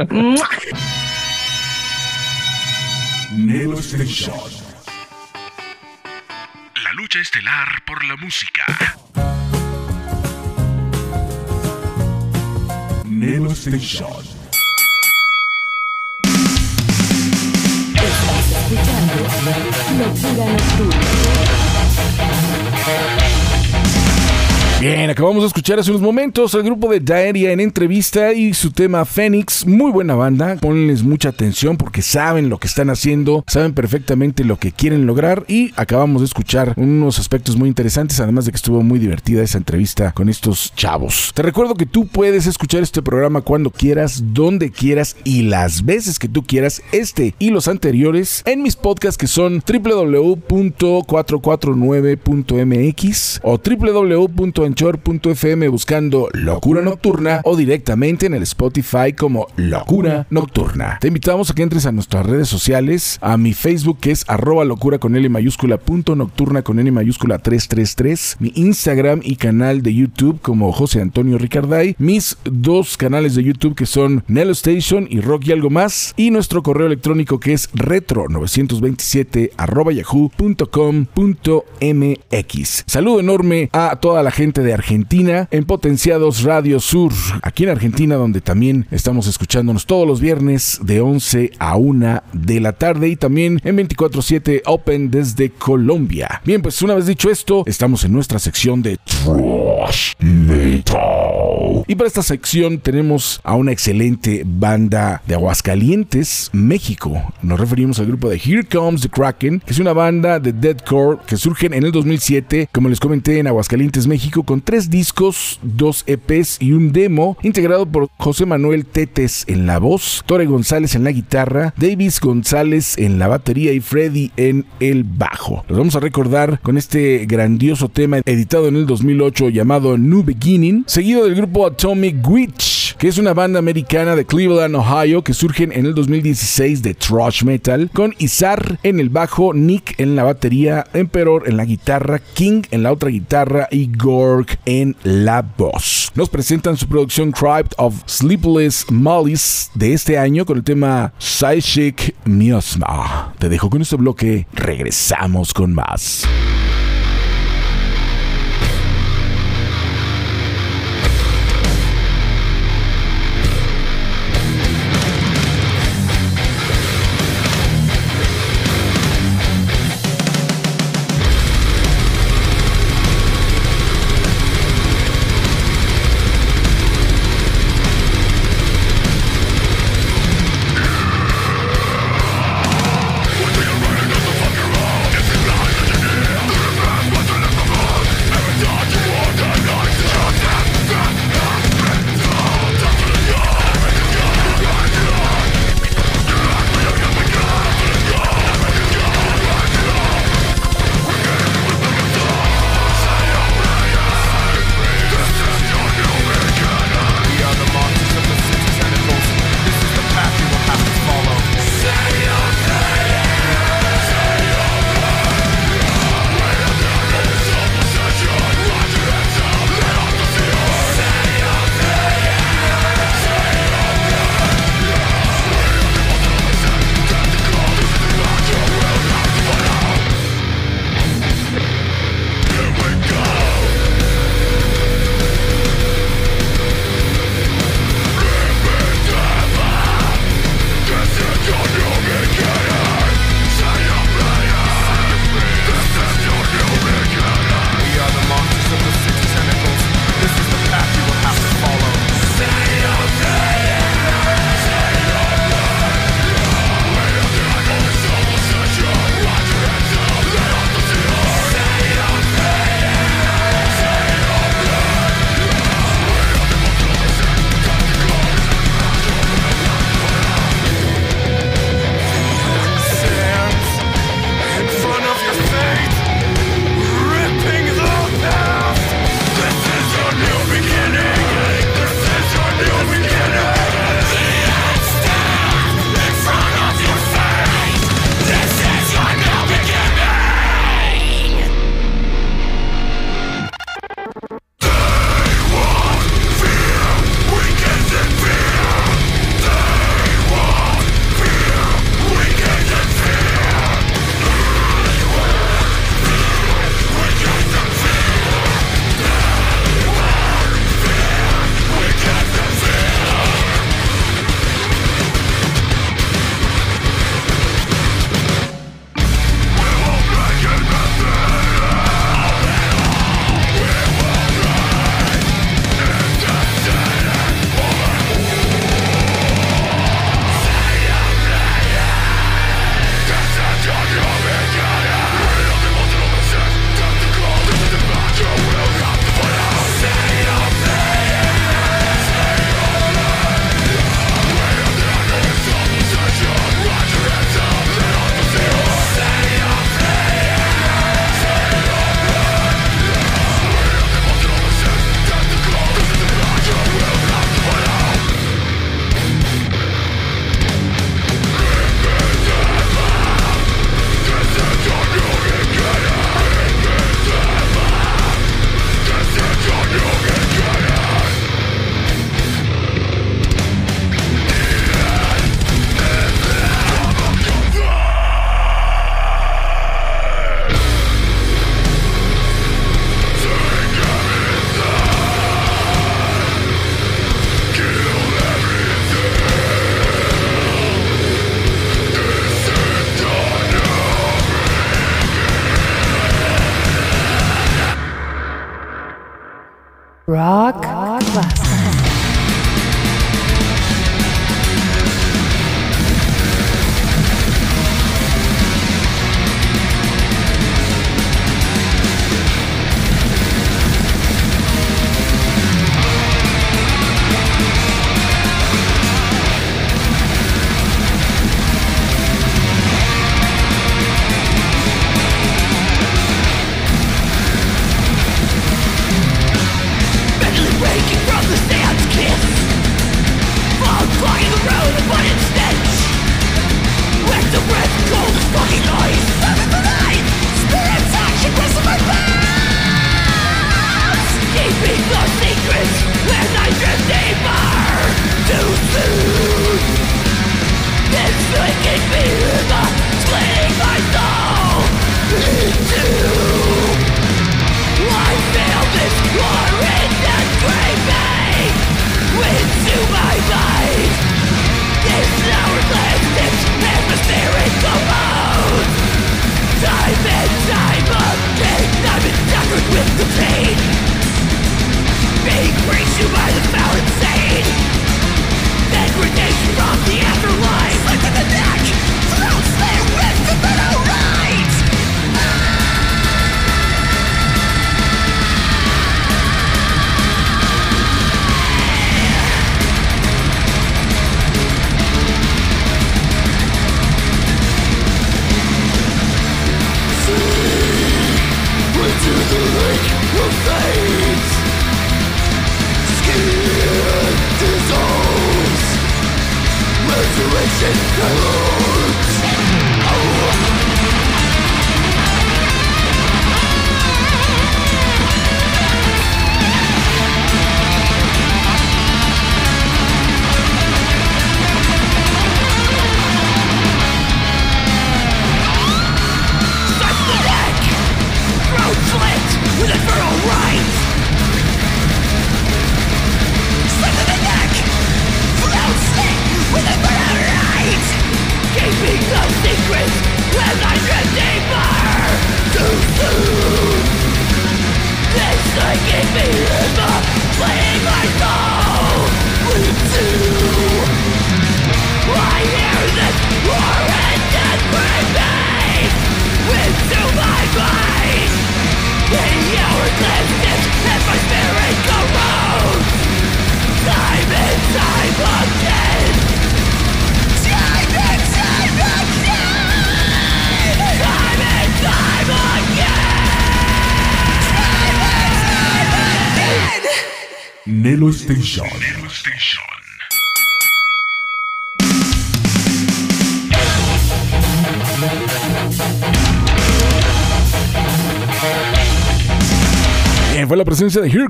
Nel Station. La lucha estelar por la música. Nelo Station. Estás escuchando Locura Nocturna. Bien, acabamos de escuchar hace unos momentos al grupo de Daeria en entrevista y su tema Fénix. Muy buena banda, ponles mucha atención porque saben lo que están haciendo, saben perfectamente lo que quieren lograr y acabamos de escuchar unos aspectos muy interesantes, además de que estuvo muy divertida esa entrevista con estos chavos. Te recuerdo que tú puedes escuchar este programa cuando quieras, donde quieras y las veces que tú quieras, este y los anteriores, en mis podcasts que son www.449.mx o www www.anchor.fm buscando Locura Nocturna o directamente en el Spotify como Locura Nocturna. Te invitamos a que entres a nuestras redes sociales, a mi Facebook que es arroba locura con L mayúscula punto nocturna con N mayúscula 333, mi Instagram y canal de YouTube como José Antonio Ricarday, mis dos canales de YouTube que son Nelo Station y Rock y algo más, y nuestro correo electrónico que es retro927 arroba yahoo.com.mx. Saludo enorme a toda la gente de Argentina en Potenciados Radio Sur, aquí en Argentina donde también estamos escuchándonos todos los viernes de 11 a 1 de la tarde y también en 24/7 Open desde Colombia. Bien, pues una vez dicho esto, estamos en nuestra sección de Trash Metal. Y para esta sección tenemos a una excelente banda de Aguascalientes, México. Nos referimos al grupo de Here Comes the Kraken, que es una banda de deathcore que surgen en el 2007, como les comenté, en Aguascalientes, México, con tres discos, dos EPs y un demo, integrado por José Manuel Tetes en la voz, Tore González en la guitarra, Davis González en la batería y Freddy en el bajo. Los vamos a recordar con este grandioso tema editado en el 2008 llamado New Beginning, seguido del grupo Atomic Witch, que es una banda americana de Cleveland, Ohio, que surgen en el 2016 de thrash metal, con Izar en el bajo, Nick en la batería, Emperor en la guitarra, King en la otra guitarra y Gorg en la voz. Nos presentan su producción Crypt of Sleepless Mollies de este año con el tema Psychic Miasma. Te dejo con este bloque, regresamos con más. Rock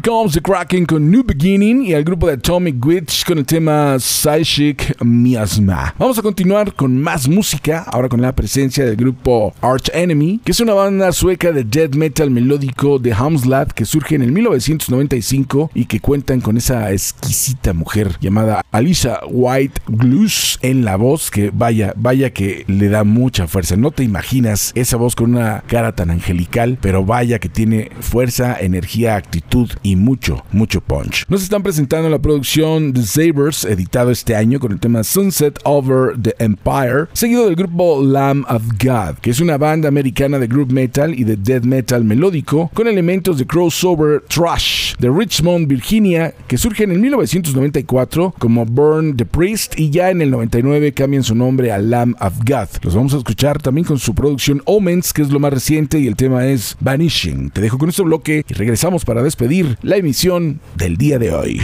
Comes the Kraken con New Beginning y al grupo de Atomic Witch con el tema Psychic Miasma. Vamos a continuar con más música, ahora con la presencia del grupo Arch Enemy, que es una banda sueca de death metal melódico de Hamslad que surge en el 1995 y que cuentan con esa exquisita mujer llamada Alisa White Blues en la voz que vaya, vaya que le da mucha fuerza. No te imaginas esa voz con una cara tan angelical, pero vaya que tiene fuerza, energía, actitud y mucho, mucho punch. Nos están presentando la producción The Sabers, editado este año con el tema Sunset Over the Empire, seguido del grupo Lamb of God, que es una banda americana de group metal y de death metal melódico con elementos de crossover trash de Richmond, Virginia, que surge en el 1994 como Burn the Priest y ya en el 99 cambian su nombre a Lamb of God. Los vamos a escuchar también con su producción Omens, que es lo más reciente y el tema es Vanishing. Te dejo con este bloque y regresamos para despedir la emisión del día de hoy.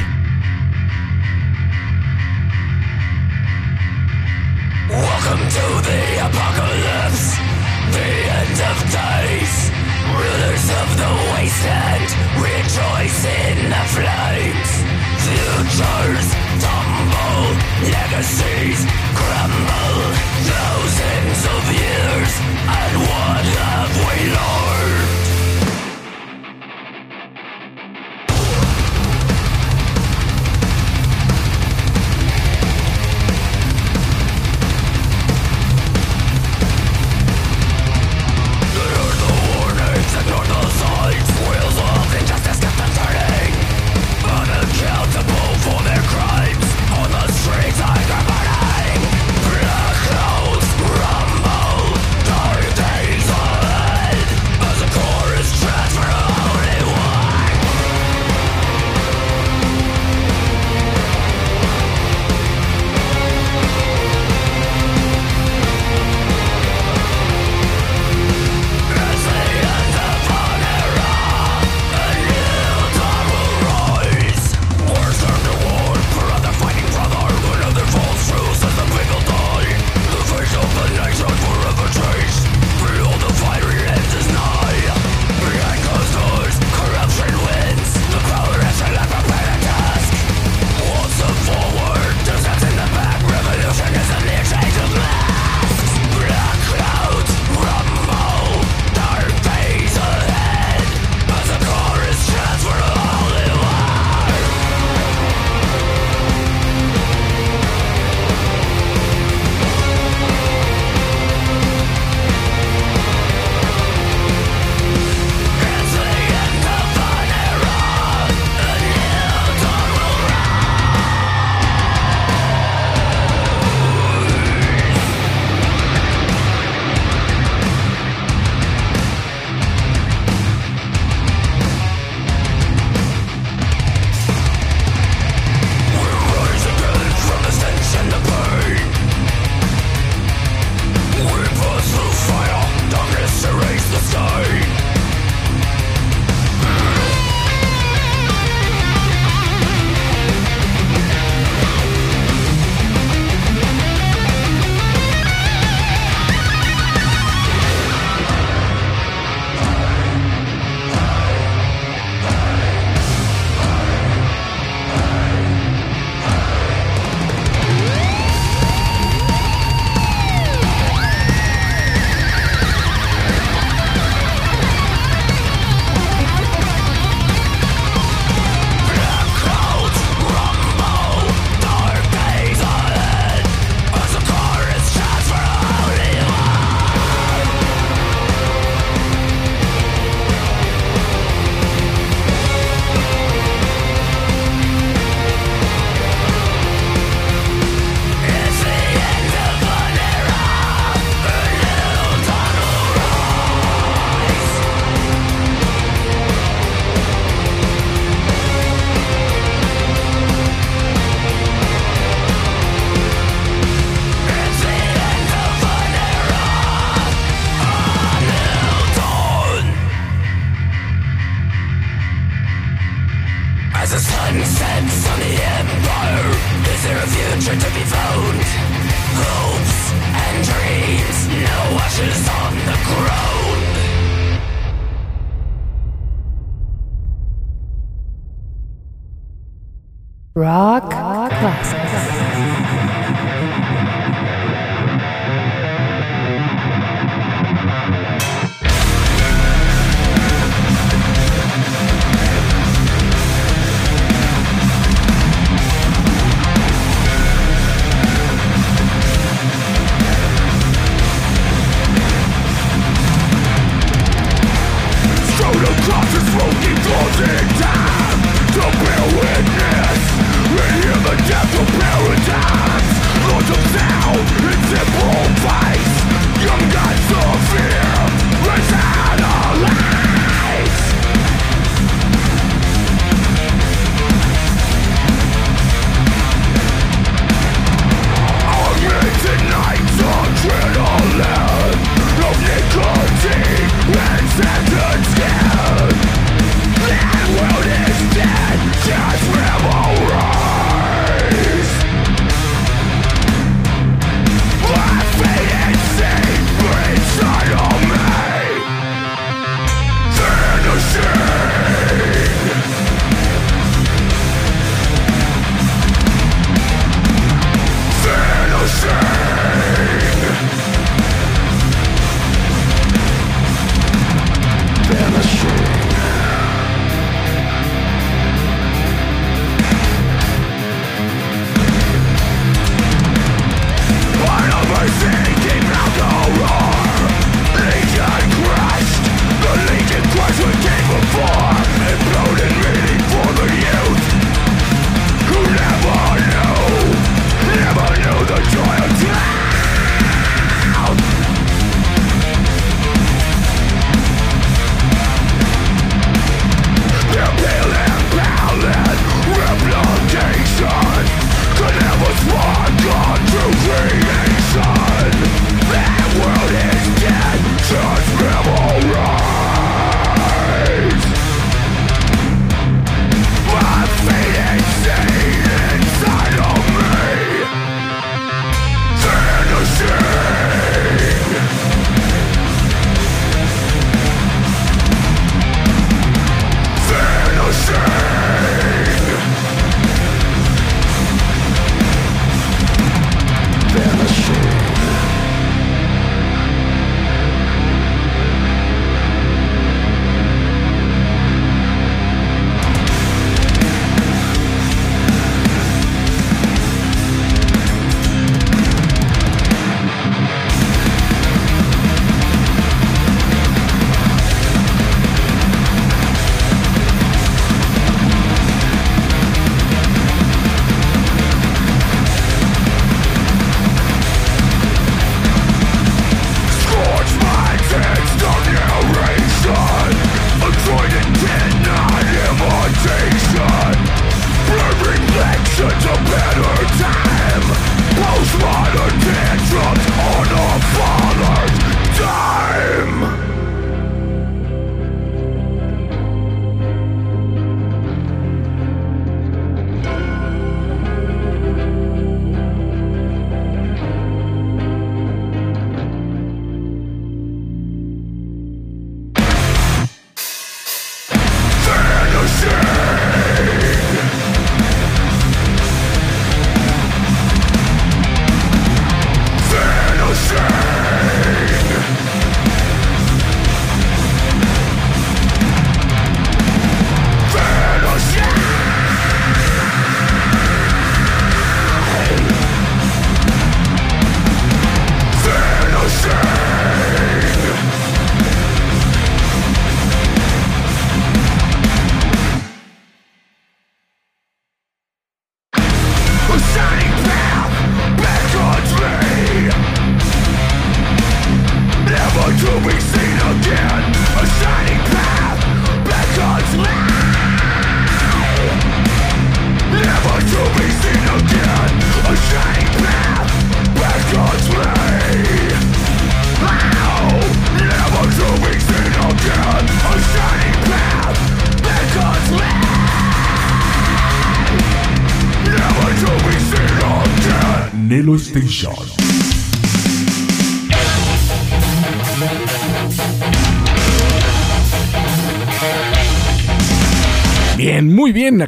Wasteland rejoice in the flames. Futures tumble, legacies crumble.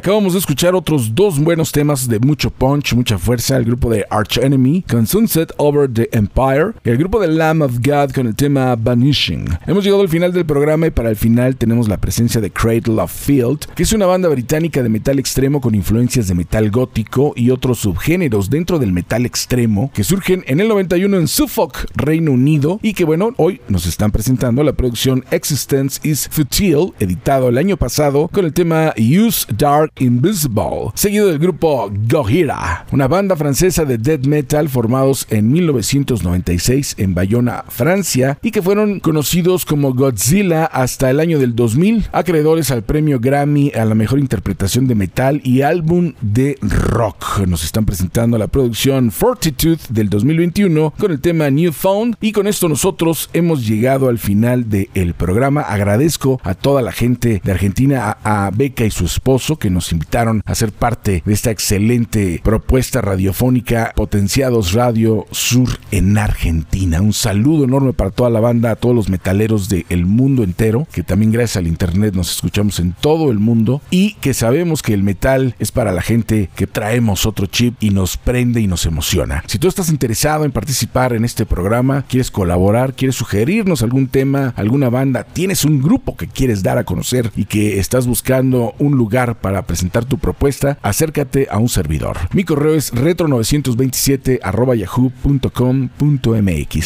Acabamos de escuchar otros dos buenos temas de mucho punch, mucha fuerza. El grupo de Arch Enemy con Sunset Over the Empire. Y el grupo de Lamb of God con el tema Vanishing. Hemos llegado al final del programa y para el final tenemos la presencia de Cradle of Field, que es una banda británica de metal extremo con influencias de metal gótico y otros subgéneros dentro del metal extremo que surgen en el 91 en Suffolk, Reino Unido. Y que bueno, hoy nos están presentando la producción Existence is Futile, editado el año pasado con el tema Use Dark Invisible, seguido del grupo Gojira, una banda francesa de death metal formados en 1996 en Bayona, Francia, y que fueron conocidos como Godzilla hasta el año del 2000, acreedores al premio Grammy a la mejor interpretación de metal y álbum de rock. Nos están presentando la producción Fortitude del 2021 con el tema Newfound y con esto nosotros hemos llegado al final del programa. Agradezco a toda la gente de Argentina, a, a Beca y su esposo que nos invitaron a ser parte de esta excelente propuesta radiofónica Potenciados Radio Sur en Argentina. Un saludo enorme para toda la banda, a todos los metaleros del mundo entero, que también gracias al internet nos escuchamos en todo el mundo y que sabemos que el metal es para la gente que traemos otro chip y nos prende y nos emociona. Si tú estás interesado en participar en este programa, quieres colaborar, quieres sugerirnos algún tema, alguna banda, tienes un grupo que quieres dar a conocer y que estás buscando un lugar para presentar tu propuesta, acércate a un servidor. Mi correo es retro927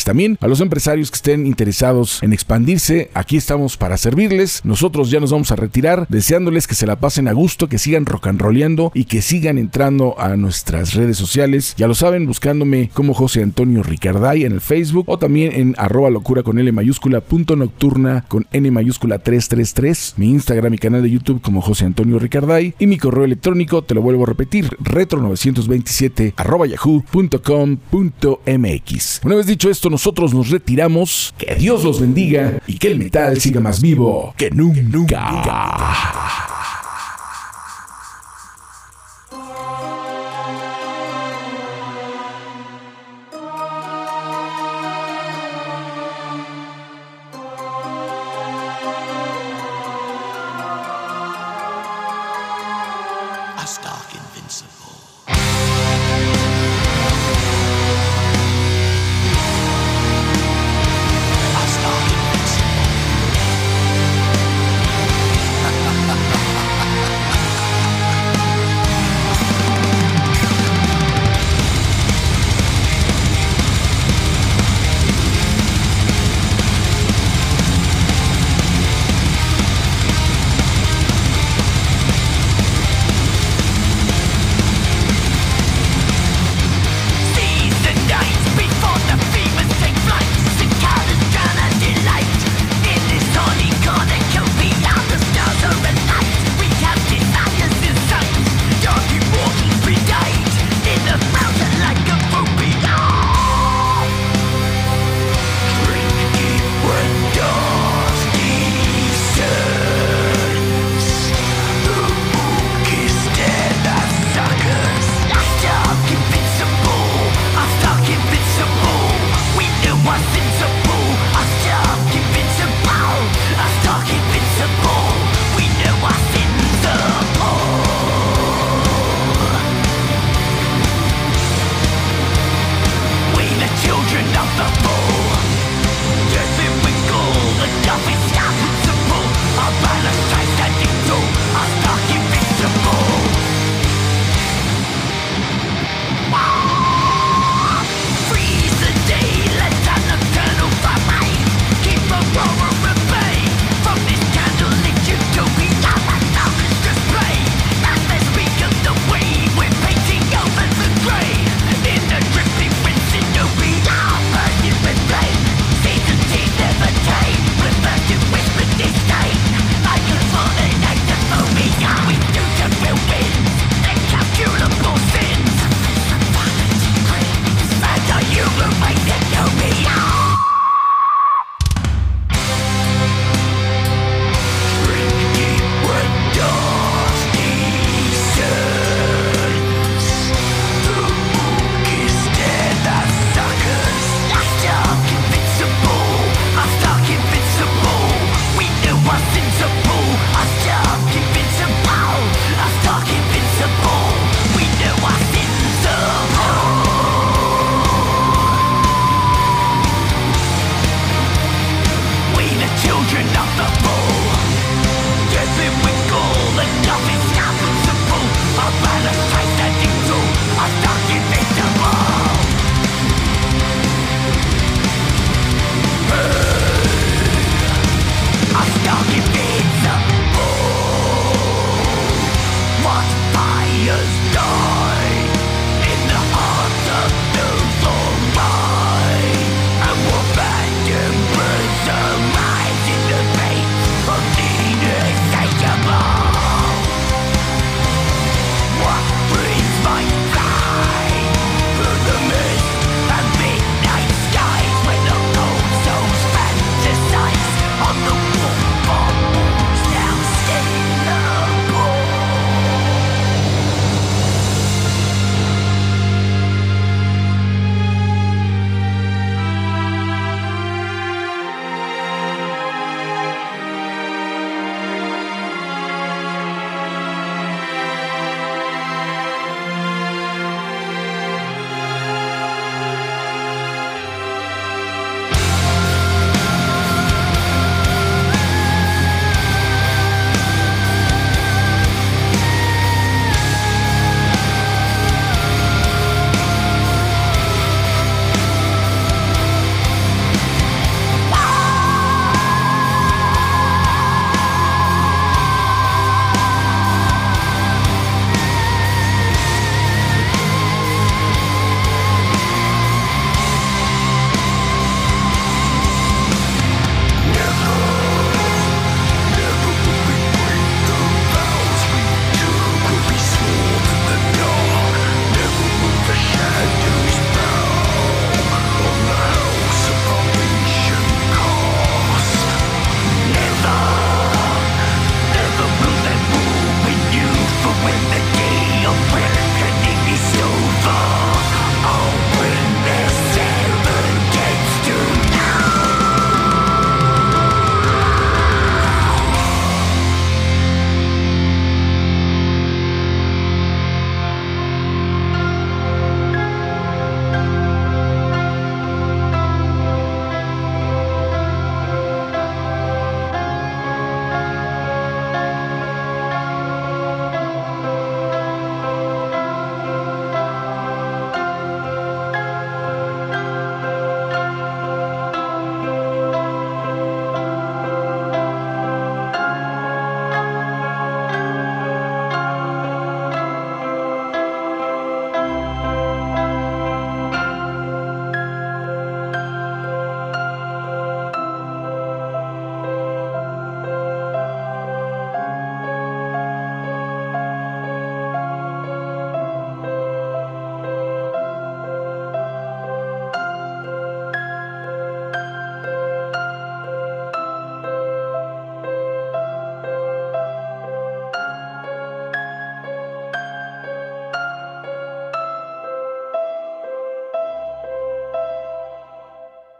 También a los empresarios que estén interesados en expandirse, aquí estamos para servirles. Nosotros ya nos vamos a retirar, deseándoles que se la pasen a gusto, que sigan rock and rollando y que sigan entrando a nuestras redes sociales. Ya lo saben, buscándome como José Antonio Ricarday en el Facebook o también en arroba locura con L mayúscula punto nocturna con N mayúscula 333. Mi Instagram y canal de YouTube como José Antonio Ricarday y mi correo electrónico, te lo vuelvo a repetir, retro927 arroba yahoo.com.mx. Una vez dicho esto, nosotros nos retiramos. Que Dios los bendiga y que el metal siga más vivo que nunca.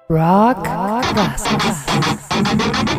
Nunca. Rock Classics.